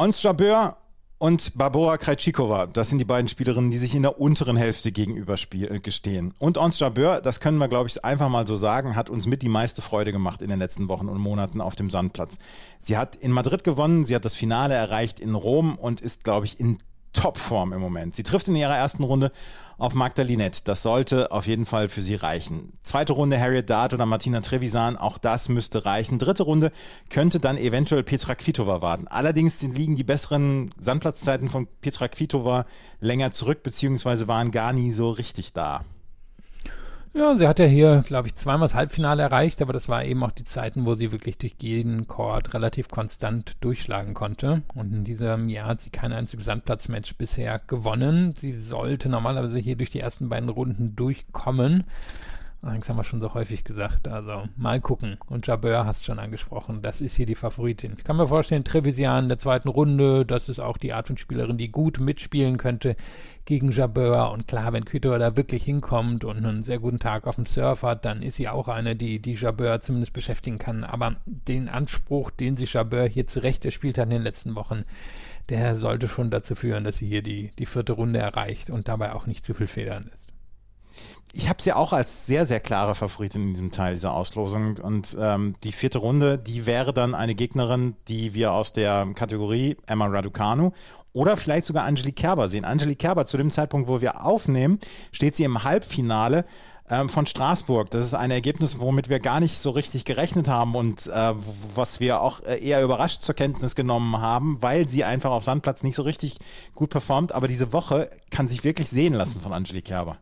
Ons Jabeur und Barbora Krejcikova, das sind die beiden Spielerinnen, die sich in der unteren Hälfte gegenüber äh, gestehen. Und Ons Jabeur, das können wir, glaube ich, einfach mal so sagen, hat uns mit die meiste Freude gemacht in den letzten Wochen und Monaten auf dem Sandplatz. Sie hat in Madrid gewonnen, sie hat das Finale erreicht in Rom und ist, glaube ich, in Topform im Moment. Sie trifft in ihrer ersten Runde auf Magda Linette. Das sollte auf jeden Fall für sie reichen. Zweite Runde Harriet Dart oder Martina Trevisan, auch das müsste reichen. Dritte Runde könnte dann eventuell Petra Kvitova warten. Allerdings liegen die besseren Sandplatzzeiten von Petra Kvitova länger zurück, beziehungsweise waren gar nie so richtig da. Ja, sie hat ja hier, glaube ich, zweimal das Halbfinale erreicht, aber das war eben auch die Zeiten, wo sie wirklich durch jeden Chord relativ konstant durchschlagen konnte. Und in diesem Jahr hat sie kein einziges Sandplatzmatch bisher gewonnen. Sie sollte normalerweise hier durch die ersten beiden Runden durchkommen. Das haben wir schon so häufig gesagt. Also mal gucken. Und Jabeur hast schon angesprochen. Das ist hier die Favoritin. Ich kann mir vorstellen, Trebesian in der zweiten Runde, das ist auch die Art von Spielerin, die gut mitspielen könnte gegen Jabeur. Und klar, wenn Quito da wirklich hinkommt und einen sehr guten Tag auf dem Surf hat, dann ist sie auch eine, die, die Jabeur zumindest beschäftigen kann. Aber den Anspruch, den sich Jabeur hier zurecht erspielt hat in den letzten Wochen, der sollte schon dazu führen, dass sie hier die, die vierte Runde erreicht und dabei auch nicht zu viel federn lässt ich habe sie auch als sehr, sehr klare Favoritin in diesem Teil dieser Auslosung. Und ähm, die vierte Runde, die wäre dann eine Gegnerin, die wir aus der Kategorie Emma Raducanu oder vielleicht sogar Angelique Kerber sehen. Angelique Kerber, zu dem Zeitpunkt, wo wir aufnehmen, steht sie im Halbfinale ähm, von Straßburg. Das ist ein Ergebnis, womit wir gar nicht so richtig gerechnet haben und äh, was wir auch äh, eher überrascht zur Kenntnis genommen haben, weil sie einfach auf Sandplatz nicht so richtig gut performt. Aber diese Woche kann sich wirklich sehen lassen von Angelique Kerber.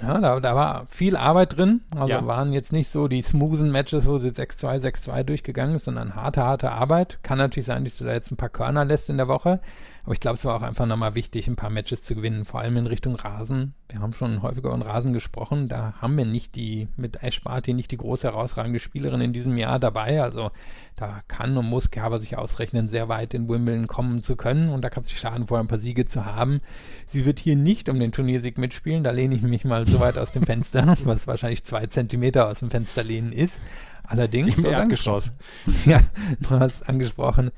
Ja, da, da war viel Arbeit drin. Also ja. waren jetzt nicht so die smoothen Matches, wo sie 6-2, 6-2 durchgegangen ist, sondern harte, harte Arbeit. Kann natürlich sein, dass du da jetzt ein paar Körner lässt in der Woche. Aber ich glaube, es war auch einfach nochmal wichtig, ein paar Matches zu gewinnen, vor allem in Richtung Rasen. Wir haben schon häufiger über Rasen gesprochen. Da haben wir nicht die, mit Ash Barty nicht die große herausragende Spielerin in diesem Jahr dabei. Also da kann und muss Kerber sich ausrechnen, sehr weit in Wimbledon kommen zu können. Und da kann es sich schaden, vorher ein paar Siege zu haben. Sie wird hier nicht um den Turniersieg mitspielen. Da lehne ich mich mal so weit aus dem Fenster, was wahrscheinlich zwei Zentimeter aus dem Fenster lehnen ist. Allerdings. Im Erdgeschoss. Ja, du hast angesprochen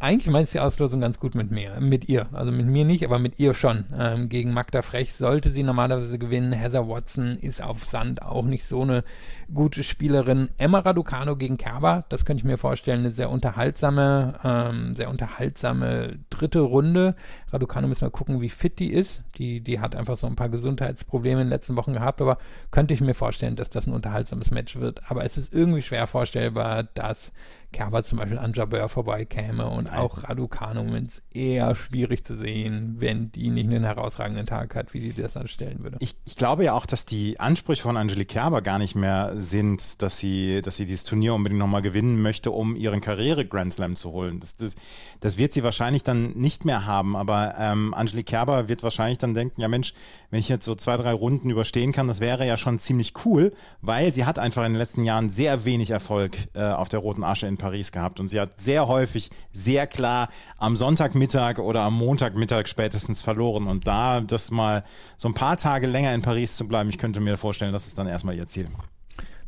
eigentlich meinst du die Auslosung ganz gut mit mir, mit ihr. Also mit mir nicht, aber mit ihr schon. Ähm, gegen Magda Frech sollte sie normalerweise gewinnen. Heather Watson ist auf Sand auch nicht so eine gute Spielerin. Emma Raducano gegen Kerber, das könnte ich mir vorstellen, eine sehr unterhaltsame, ähm, sehr unterhaltsame dritte Runde. Raducano müssen wir gucken, wie fit die ist. Die, die hat einfach so ein paar Gesundheitsprobleme in den letzten Wochen gehabt, aber könnte ich mir vorstellen, dass das ein unterhaltsames Match wird. Aber es ist irgendwie schwer vorstellbar, dass Kerber zum Beispiel an Jabeur vorbeikäme und Nein. auch Raducanu es eher schwierig zu sehen, wenn die nicht einen herausragenden Tag hat, wie die das anstellen würde. Ich, ich glaube ja auch, dass die Ansprüche von Angelique Kerber gar nicht mehr sind, dass sie, dass sie dieses Turnier unbedingt nochmal gewinnen möchte, um ihren Karriere-Grand Slam zu holen. Das, das, das wird sie wahrscheinlich dann nicht mehr haben, aber ähm, Angelique Kerber wird wahrscheinlich dann denken, ja Mensch, wenn ich jetzt so zwei, drei Runden überstehen kann, das wäre ja schon ziemlich cool, weil sie hat einfach in den letzten Jahren sehr wenig Erfolg äh, auf der Roten Asche in Paris Paris gehabt und sie hat sehr häufig sehr klar am Sonntagmittag oder am Montagmittag spätestens verloren. Und da das mal so ein paar Tage länger in Paris zu bleiben, ich könnte mir vorstellen, das ist dann erstmal ihr Ziel.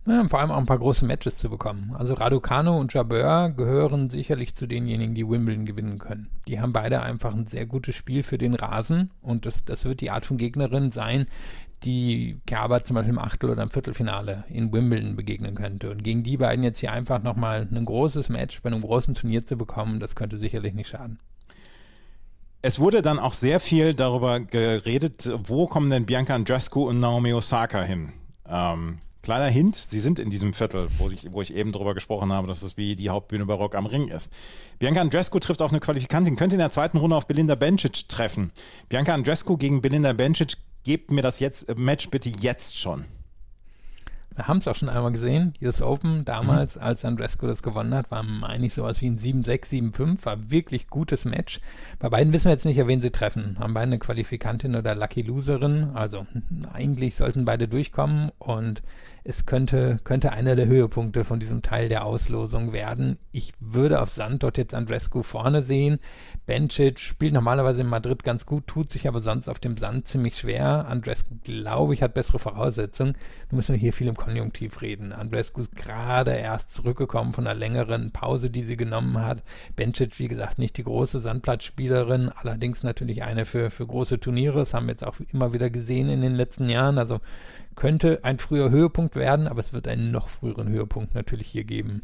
Ja, vor allem auch ein paar große Matches zu bekommen. Also Raducano und Jabeur gehören sicherlich zu denjenigen, die Wimbledon gewinnen können. Die haben beide einfach ein sehr gutes Spiel für den Rasen und das, das wird die Art von Gegnerin sein, die Kerber zum Beispiel im Achtel- oder im Viertelfinale in Wimbledon begegnen könnte. Und gegen die beiden jetzt hier einfach nochmal ein großes Match bei einem großen Turnier zu bekommen, das könnte sicherlich nicht schaden. Es wurde dann auch sehr viel darüber geredet, wo kommen denn Bianca Andrescu und Naomi Osaka hin? Ähm, kleiner Hint, sie sind in diesem Viertel, wo ich, wo ich eben darüber gesprochen habe, dass es wie die Hauptbühne bei Rock am Ring ist. Bianca Andrescu trifft auf eine Qualifikantin, könnte in der zweiten Runde auf Belinda Bencic treffen. Bianca Andrescu gegen Belinda Bencic gebt mir das jetzt, äh, Match bitte jetzt schon. Wir haben es auch schon einmal gesehen, US Open, damals, mhm. als Andrescu das gewonnen hat, war eigentlich sowas wie ein 7-6, 7-5, war wirklich gutes Match. Bei beiden wissen wir jetzt nicht, wen sie treffen. Haben beide eine Qualifikantin oder Lucky Loserin, also eigentlich sollten beide durchkommen und es könnte, könnte einer der Höhepunkte von diesem Teil der Auslosung werden. Ich würde auf Sand dort jetzt Andrescu vorne sehen. Bencic spielt normalerweise in Madrid ganz gut, tut sich aber sonst auf dem Sand ziemlich schwer. Andrescu, glaube ich, hat bessere Voraussetzungen. Nun müssen wir hier viel im Konjunktiv reden. Andrescu ist gerade erst zurückgekommen von einer längeren Pause, die sie genommen hat. Bencic, wie gesagt, nicht die große Sandplatzspielerin, allerdings natürlich eine für, für große Turniere. Das haben wir jetzt auch immer wieder gesehen in den letzten Jahren. Also könnte ein früher Höhepunkt werden, aber es wird einen noch früheren Höhepunkt natürlich hier geben.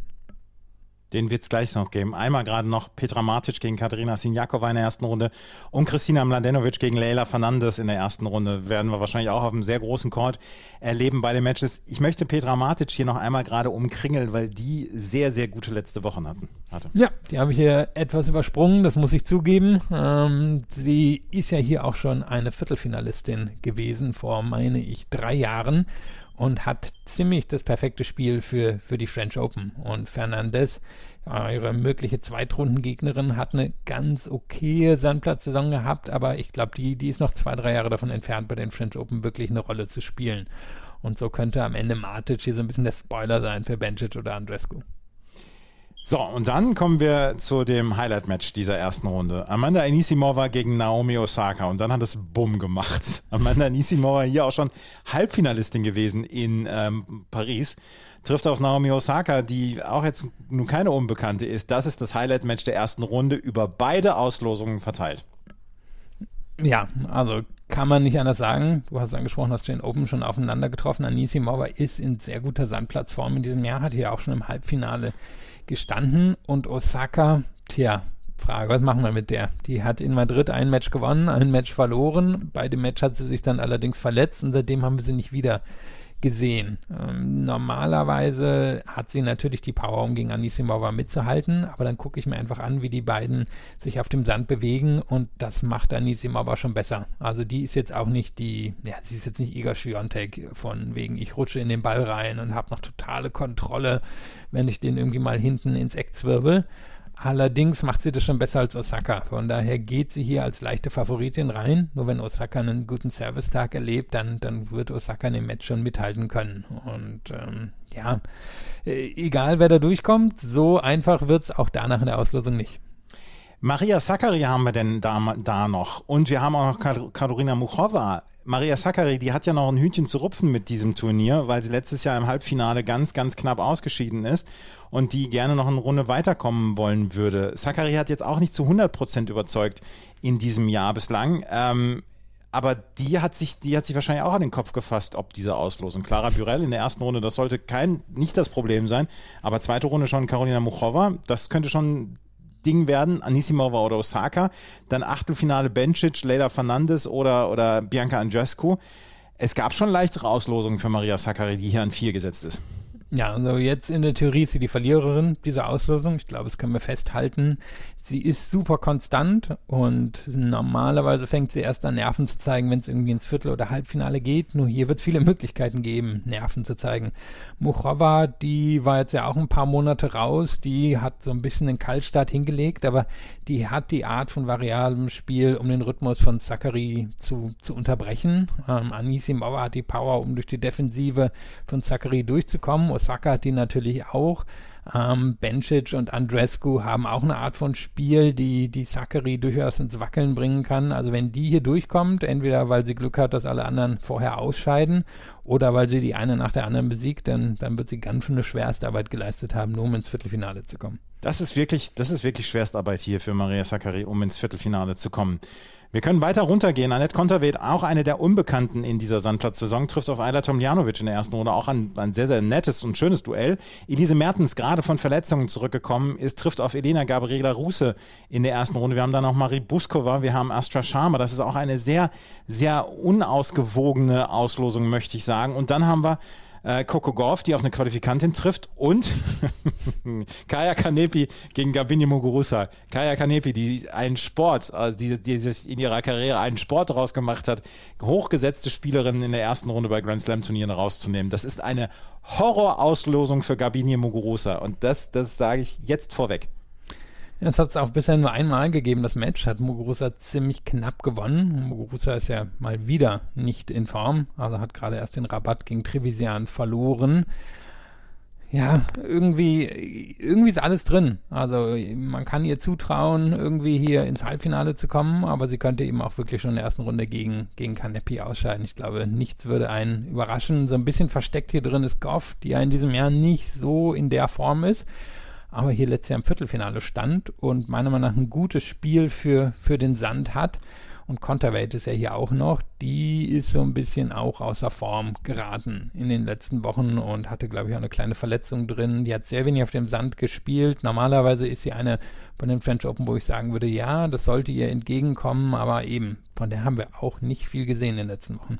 Den wird es gleich noch geben. Einmal gerade noch Petra Martic gegen Katerina Sinjakova in der ersten Runde und Christina Mladenovic gegen Leila Fernandes in der ersten Runde. Werden wir wahrscheinlich auch auf einem sehr großen Court erleben bei den Matches. Ich möchte Petra Martic hier noch einmal gerade umkringeln, weil die sehr, sehr gute letzte Wochen hatten, hatte. Ja, die habe ich hier etwas übersprungen, das muss ich zugeben. Ähm, sie ist ja hier auch schon eine Viertelfinalistin gewesen vor, meine ich, drei Jahren und hat ziemlich das perfekte Spiel für, für die French Open. Und Fernandez, ihre mögliche Zweitrundengegnerin, hat eine ganz okaye Sandplatzsaison gehabt, aber ich glaube, die, die ist noch zwei, drei Jahre davon entfernt, bei den French Open wirklich eine Rolle zu spielen. Und so könnte am Ende Matic hier so ein bisschen der Spoiler sein für Bencic oder Andrescu. So, und dann kommen wir zu dem Highlight-Match dieser ersten Runde. Amanda Anisimova gegen Naomi Osaka und dann hat es Bumm gemacht. Amanda Anisimova hier auch schon Halbfinalistin gewesen in ähm, Paris, trifft auf Naomi Osaka, die auch jetzt nun keine Unbekannte ist. Das ist das Highlight-Match der ersten Runde über beide Auslosungen verteilt. Ja, also kann man nicht anders sagen. Du hast angesprochen, hast den Open schon aufeinander getroffen. Anisimova ist in sehr guter Sandplatzform in diesem Jahr, hat hier auch schon im Halbfinale gestanden und Osaka, tja, Frage, was machen wir mit der? Die hat in Madrid ein Match gewonnen, ein Match verloren. Bei dem Match hat sie sich dann allerdings verletzt und seitdem haben wir sie nicht wieder gesehen. Ähm, normalerweise hat sie natürlich die Power, um gegen Anisimova mitzuhalten, aber dann gucke ich mir einfach an, wie die beiden sich auf dem Sand bewegen und das macht Anisimova schon besser. Also die ist jetzt auch nicht die, ja, sie ist jetzt nicht Iga Swiatek von wegen, ich rutsche in den Ball rein und habe noch totale Kontrolle, wenn ich den irgendwie mal hinten ins Eck zwirbel. Allerdings macht sie das schon besser als Osaka. Von daher geht sie hier als leichte Favoritin rein. Nur wenn Osaka einen guten Servicetag erlebt, dann, dann wird Osaka in dem Match schon mithalten können. Und ähm, ja, äh, egal wer da durchkommt, so einfach wird es auch danach in der Auslosung nicht. Maria Sakkari haben wir denn da, da noch. Und wir haben auch noch Karolina Muchova. Maria Sakkari, die hat ja noch ein Hühnchen zu rupfen mit diesem Turnier, weil sie letztes Jahr im Halbfinale ganz, ganz knapp ausgeschieden ist und die gerne noch eine Runde weiterkommen wollen würde. Sakkari hat jetzt auch nicht zu 100 Prozent überzeugt in diesem Jahr bislang. Ähm, aber die hat sich, die hat sich wahrscheinlich auch an den Kopf gefasst, ob diese Auslosung. Clara Burell in der ersten Runde, das sollte kein, nicht das Problem sein. Aber zweite Runde schon Karolina Muchova, das könnte schon Ding werden, Anisimova oder Osaka. Dann Achtelfinale Bencic, Leila Fernandes oder, oder Bianca Andrescu. Es gab schon leichtere Auslosungen für Maria Sakkari, die hier an vier gesetzt ist. Ja, also jetzt in der Theorie ist sie die Verliererin dieser Auslosung. Ich glaube, das können wir festhalten. Sie ist super konstant und normalerweise fängt sie erst an, Nerven zu zeigen, wenn es irgendwie ins Viertel- oder Halbfinale geht. Nur hier wird es viele Möglichkeiten geben, Nerven zu zeigen. Muchova, die war jetzt ja auch ein paar Monate raus, die hat so ein bisschen den Kaltstart hingelegt, aber die hat die Art von variablem Spiel, um den Rhythmus von Zachary zu, zu unterbrechen. Ähm, Anisimova hat die Power, um durch die Defensive von Zachary durchzukommen. Osaka hat die natürlich auch. Ähm, Bencic und Andrescu haben auch eine Art von Spiel, die die Zachary durchaus ins Wackeln bringen kann. Also wenn die hier durchkommt, entweder weil sie Glück hat, dass alle anderen vorher ausscheiden oder weil sie die eine nach der anderen besiegt, dann, dann wird sie ganz schön eine Schwerstarbeit geleistet haben, nur um ins Viertelfinale zu kommen. Das ist wirklich, das ist wirklich Schwerstarbeit hier für Maria Sakkari, um ins Viertelfinale zu kommen. Wir können weiter runtergehen. Annette Konterweht, auch eine der Unbekannten in dieser Sandplatzsaison, trifft auf Ayla Tomljanovic in der ersten Runde. Auch ein, ein sehr, sehr nettes und schönes Duell. Elise Mertens, gerade von Verletzungen zurückgekommen ist, trifft auf Elena Gabriela Ruse in der ersten Runde. Wir haben dann noch Marie Buskova, wir haben Astra Sharma. Das ist auch eine sehr, sehr unausgewogene Auslosung, möchte ich sagen. Und dann haben wir äh, Coco Golf, die auf eine Qualifikantin trifft und Kaya Kanepi gegen Gabini Muguruza. Kaya Kanepi, die einen Sport, also die, die sich in ihrer Karriere einen Sport daraus gemacht hat, hochgesetzte Spielerinnen in der ersten Runde bei Grand Slam Turnieren rauszunehmen. Das ist eine Horrorauslosung für Gabini Muguruza und das, das sage ich jetzt vorweg. Es hat es auch bisher nur einmal gegeben, das Match hat Muguruza ziemlich knapp gewonnen. Muguruza ist ja mal wieder nicht in Form, also hat gerade erst den Rabatt gegen Trevisian verloren. Ja, irgendwie, irgendwie ist alles drin. Also man kann ihr zutrauen, irgendwie hier ins Halbfinale zu kommen, aber sie könnte eben auch wirklich schon in der ersten Runde gegen, gegen Kanepi ausscheiden. Ich glaube, nichts würde einen überraschen. So ein bisschen versteckt hier drin ist Goff, die ja in diesem Jahr nicht so in der Form ist aber hier letztes Jahr im Viertelfinale stand und meiner Meinung nach ein gutes Spiel für, für den Sand hat. Und Konterweight ist ja hier auch noch. Die ist so ein bisschen auch außer Form geraten in den letzten Wochen und hatte, glaube ich, auch eine kleine Verletzung drin. Die hat sehr wenig auf dem Sand gespielt. Normalerweise ist sie eine von den French Open, wo ich sagen würde, ja, das sollte ihr entgegenkommen, aber eben, von der haben wir auch nicht viel gesehen in den letzten Wochen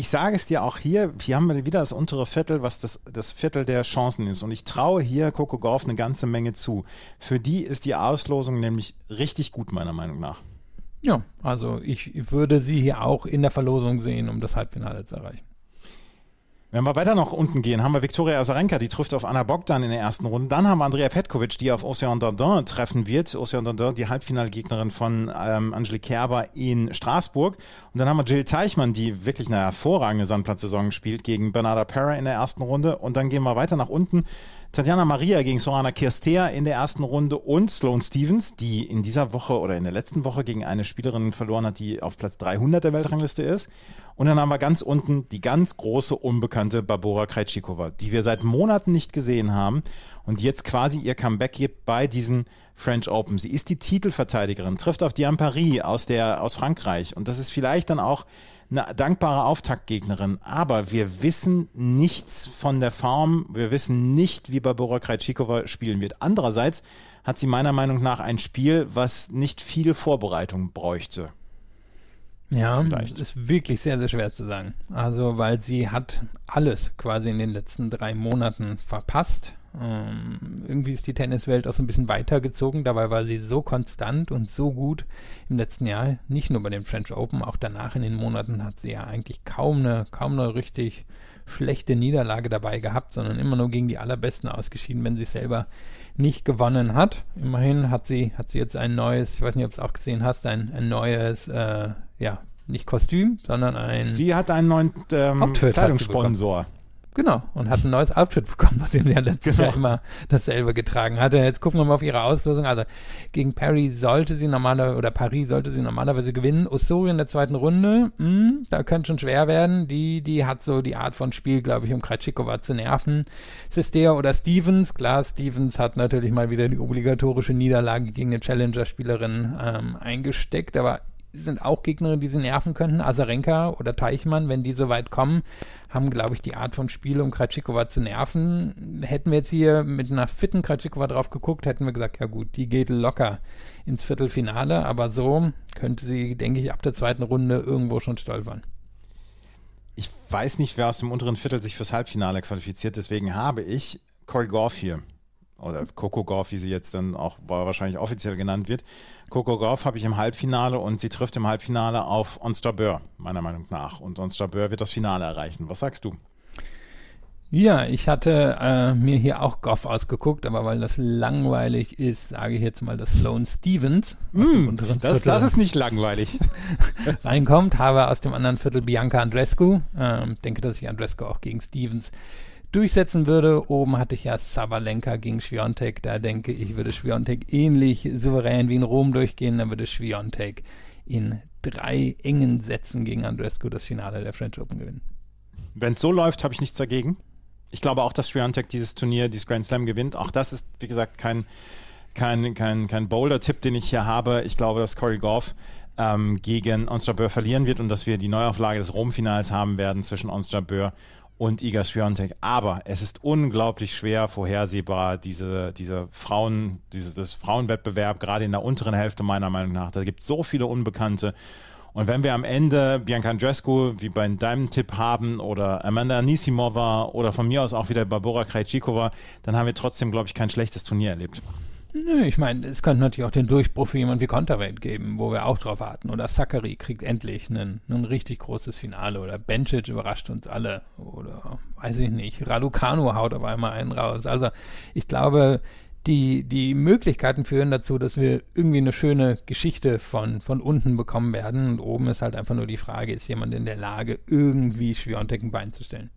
ich sage es dir auch hier, hier haben wir wieder das untere Viertel, was das, das Viertel der Chancen ist. Und ich traue hier Coco Golf eine ganze Menge zu. Für die ist die Auslosung nämlich richtig gut, meiner Meinung nach. Ja, also ich würde sie hier auch in der Verlosung sehen, um das Halbfinale zu erreichen. Wenn wir weiter nach unten gehen, haben wir Viktoria Azarenka, die trifft auf Anna Bogdan in der ersten Runde. Dann haben wir Andrea Petkovic, die auf Ocean Dardin treffen wird. Ocean Dardin, die Halbfinalgegnerin von ähm, Angelique Kerber in Straßburg. Und dann haben wir Jill Teichmann, die wirklich eine hervorragende Sandplatzsaison spielt, gegen Bernarda Pera in der ersten Runde. Und dann gehen wir weiter nach unten. Tatjana Maria gegen Sorana Kirstea in der ersten Runde und Sloane Stevens, die in dieser Woche oder in der letzten Woche gegen eine Spielerin verloren hat, die auf Platz 300 der Weltrangliste ist. Und dann haben wir ganz unten die ganz große unbekannte Barbora Krejcikova, die wir seit Monaten nicht gesehen haben und jetzt quasi ihr Comeback gibt bei diesen French Open. Sie ist die Titelverteidigerin, trifft auf Diane Paris aus, der, aus Frankreich und das ist vielleicht dann auch eine dankbare Auftaktgegnerin, aber wir wissen nichts von der Form, wir wissen nicht, wie Barbora Krejcikova spielen wird. Andererseits hat sie meiner Meinung nach ein Spiel, was nicht viel Vorbereitung bräuchte. Ja, Vielleicht. ist wirklich sehr, sehr schwer zu sagen. Also, weil sie hat alles quasi in den letzten drei Monaten verpasst. Ähm, irgendwie ist die Tenniswelt auch so ein bisschen weitergezogen. Dabei war sie so konstant und so gut im letzten Jahr. Nicht nur bei den French Open, auch danach in den Monaten hat sie ja eigentlich kaum eine, kaum eine richtig schlechte Niederlage dabei gehabt, sondern immer nur gegen die allerbesten ausgeschieden, wenn sie selber nicht gewonnen hat. Immerhin hat sie, hat sie jetzt ein neues, ich weiß nicht, ob du es auch gesehen hast, ein, ein neues, äh, ja, nicht Kostüm, sondern ein. Sie hat einen neuen ähm, Kleidungssponsor. Genau, und hat ein neues Outfit bekommen, nachdem sie ja letztes genau. Jahr immer dasselbe getragen hatte. Jetzt gucken wir mal auf ihre Auslösung. Also gegen Perry sollte sie normalerweise, oder Paris sollte sie normalerweise gewinnen. Osorio in der zweiten Runde, mh, hm, da könnte schon schwer werden. Die, die hat so die Art von Spiel, glaube ich, um Kratschikova zu nerven. Sistea oder Stevens, klar, Stevens hat natürlich mal wieder die obligatorische Niederlage gegen eine Challenger-Spielerin ähm, eingesteckt, aber sind auch Gegner, die sie nerven könnten. Azarenka oder Teichmann, wenn die so weit kommen, haben, glaube ich, die Art von Spiel, um Kratschikova zu nerven. Hätten wir jetzt hier mit einer fitten Kratschikova drauf geguckt, hätten wir gesagt, ja gut, die geht locker ins Viertelfinale. Aber so könnte sie, denke ich, ab der zweiten Runde irgendwo schon stolpern. Ich weiß nicht, wer aus dem unteren Viertel sich fürs Halbfinale qualifiziert. Deswegen habe ich Corey Goff hier oder Coco Golf, wie sie jetzt dann auch wahrscheinlich offiziell genannt wird. Coco Golf habe ich im Halbfinale und sie trifft im Halbfinale auf Onstrabeur, meiner Meinung nach. Und Onstrabeur wird das Finale erreichen. Was sagst du? Ja, ich hatte äh, mir hier auch Goff ausgeguckt, aber weil das langweilig ist, sage ich jetzt mal, dass Sloan Stevens mm, das, das ist nicht langweilig reinkommt. Habe aus dem anderen Viertel Bianca Andrescu. Ähm, denke, dass ich Andrescu auch gegen Stevens durchsetzen würde. Oben hatte ich ja Sabalenka gegen Schwiontek. Da denke ich, würde Schwiontek ähnlich souverän wie in Rom durchgehen. Dann würde Schwiontek in drei engen Sätzen gegen Andrescu das Finale der French Open gewinnen. Wenn es so läuft, habe ich nichts dagegen. Ich glaube auch, dass Schwiontek dieses Turnier, dieses Grand Slam gewinnt. Auch das ist, wie gesagt, kein, kein, kein, kein Boulder-Tipp, den ich hier habe. Ich glaube, dass Corey Goff ähm, gegen Ons Jabeur verlieren wird und dass wir die Neuauflage des Rom-Finals haben werden zwischen Ons Jabeur und Iga Swiatek. Aber es ist unglaublich schwer vorhersehbar, diese, diese Frauen, dieses Frauenwettbewerb, gerade in der unteren Hälfte meiner Meinung nach. Da gibt es so viele Unbekannte. Und wenn wir am Ende Bianca Andrescu wie bei deinem Tipp haben oder Amanda Anisimova oder von mir aus auch wieder Barbora Krejcikova, dann haben wir trotzdem, glaube ich, kein schlechtes Turnier erlebt. Nö, ich meine, es könnte natürlich auch den Durchbruch für jemanden wie Konterweight geben, wo wir auch drauf warten. Oder Zachary kriegt endlich ein richtig großes Finale. Oder Bencic überrascht uns alle. Oder weiß ich nicht, Raducanu haut auf einmal einen raus. Also ich glaube, die, die Möglichkeiten führen dazu, dass wir irgendwie eine schöne Geschichte von, von unten bekommen werden. Und oben ist halt einfach nur die Frage, ist jemand in der Lage, irgendwie Schwiontek ein Bein zu stellen?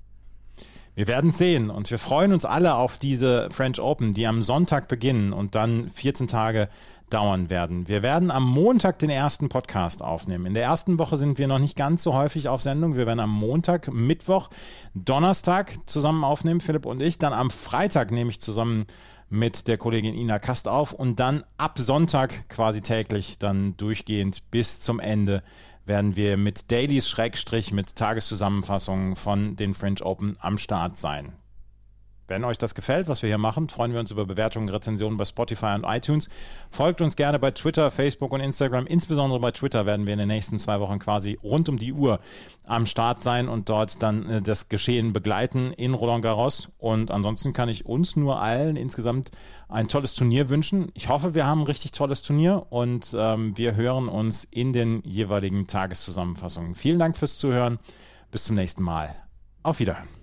Wir werden sehen und wir freuen uns alle auf diese French Open, die am Sonntag beginnen und dann 14 Tage dauern werden. Wir werden am Montag den ersten Podcast aufnehmen. In der ersten Woche sind wir noch nicht ganz so häufig auf Sendung. Wir werden am Montag, Mittwoch, Donnerstag zusammen aufnehmen, Philipp und ich. Dann am Freitag nehme ich zusammen mit der Kollegin Ina Kast auf und dann ab Sonntag quasi täglich dann durchgehend bis zum Ende werden wir mit Dailies Schrägstrich mit Tageszusammenfassungen von den French Open am Start sein. Wenn euch das gefällt, was wir hier machen, freuen wir uns über Bewertungen, Rezensionen bei Spotify und iTunes. Folgt uns gerne bei Twitter, Facebook und Instagram. Insbesondere bei Twitter werden wir in den nächsten zwei Wochen quasi rund um die Uhr am Start sein und dort dann äh, das Geschehen begleiten in Roland Garros. Und ansonsten kann ich uns nur allen insgesamt ein tolles Turnier wünschen. Ich hoffe, wir haben ein richtig tolles Turnier und ähm, wir hören uns in den jeweiligen Tageszusammenfassungen. Vielen Dank fürs Zuhören. Bis zum nächsten Mal. Auf Wiederhören.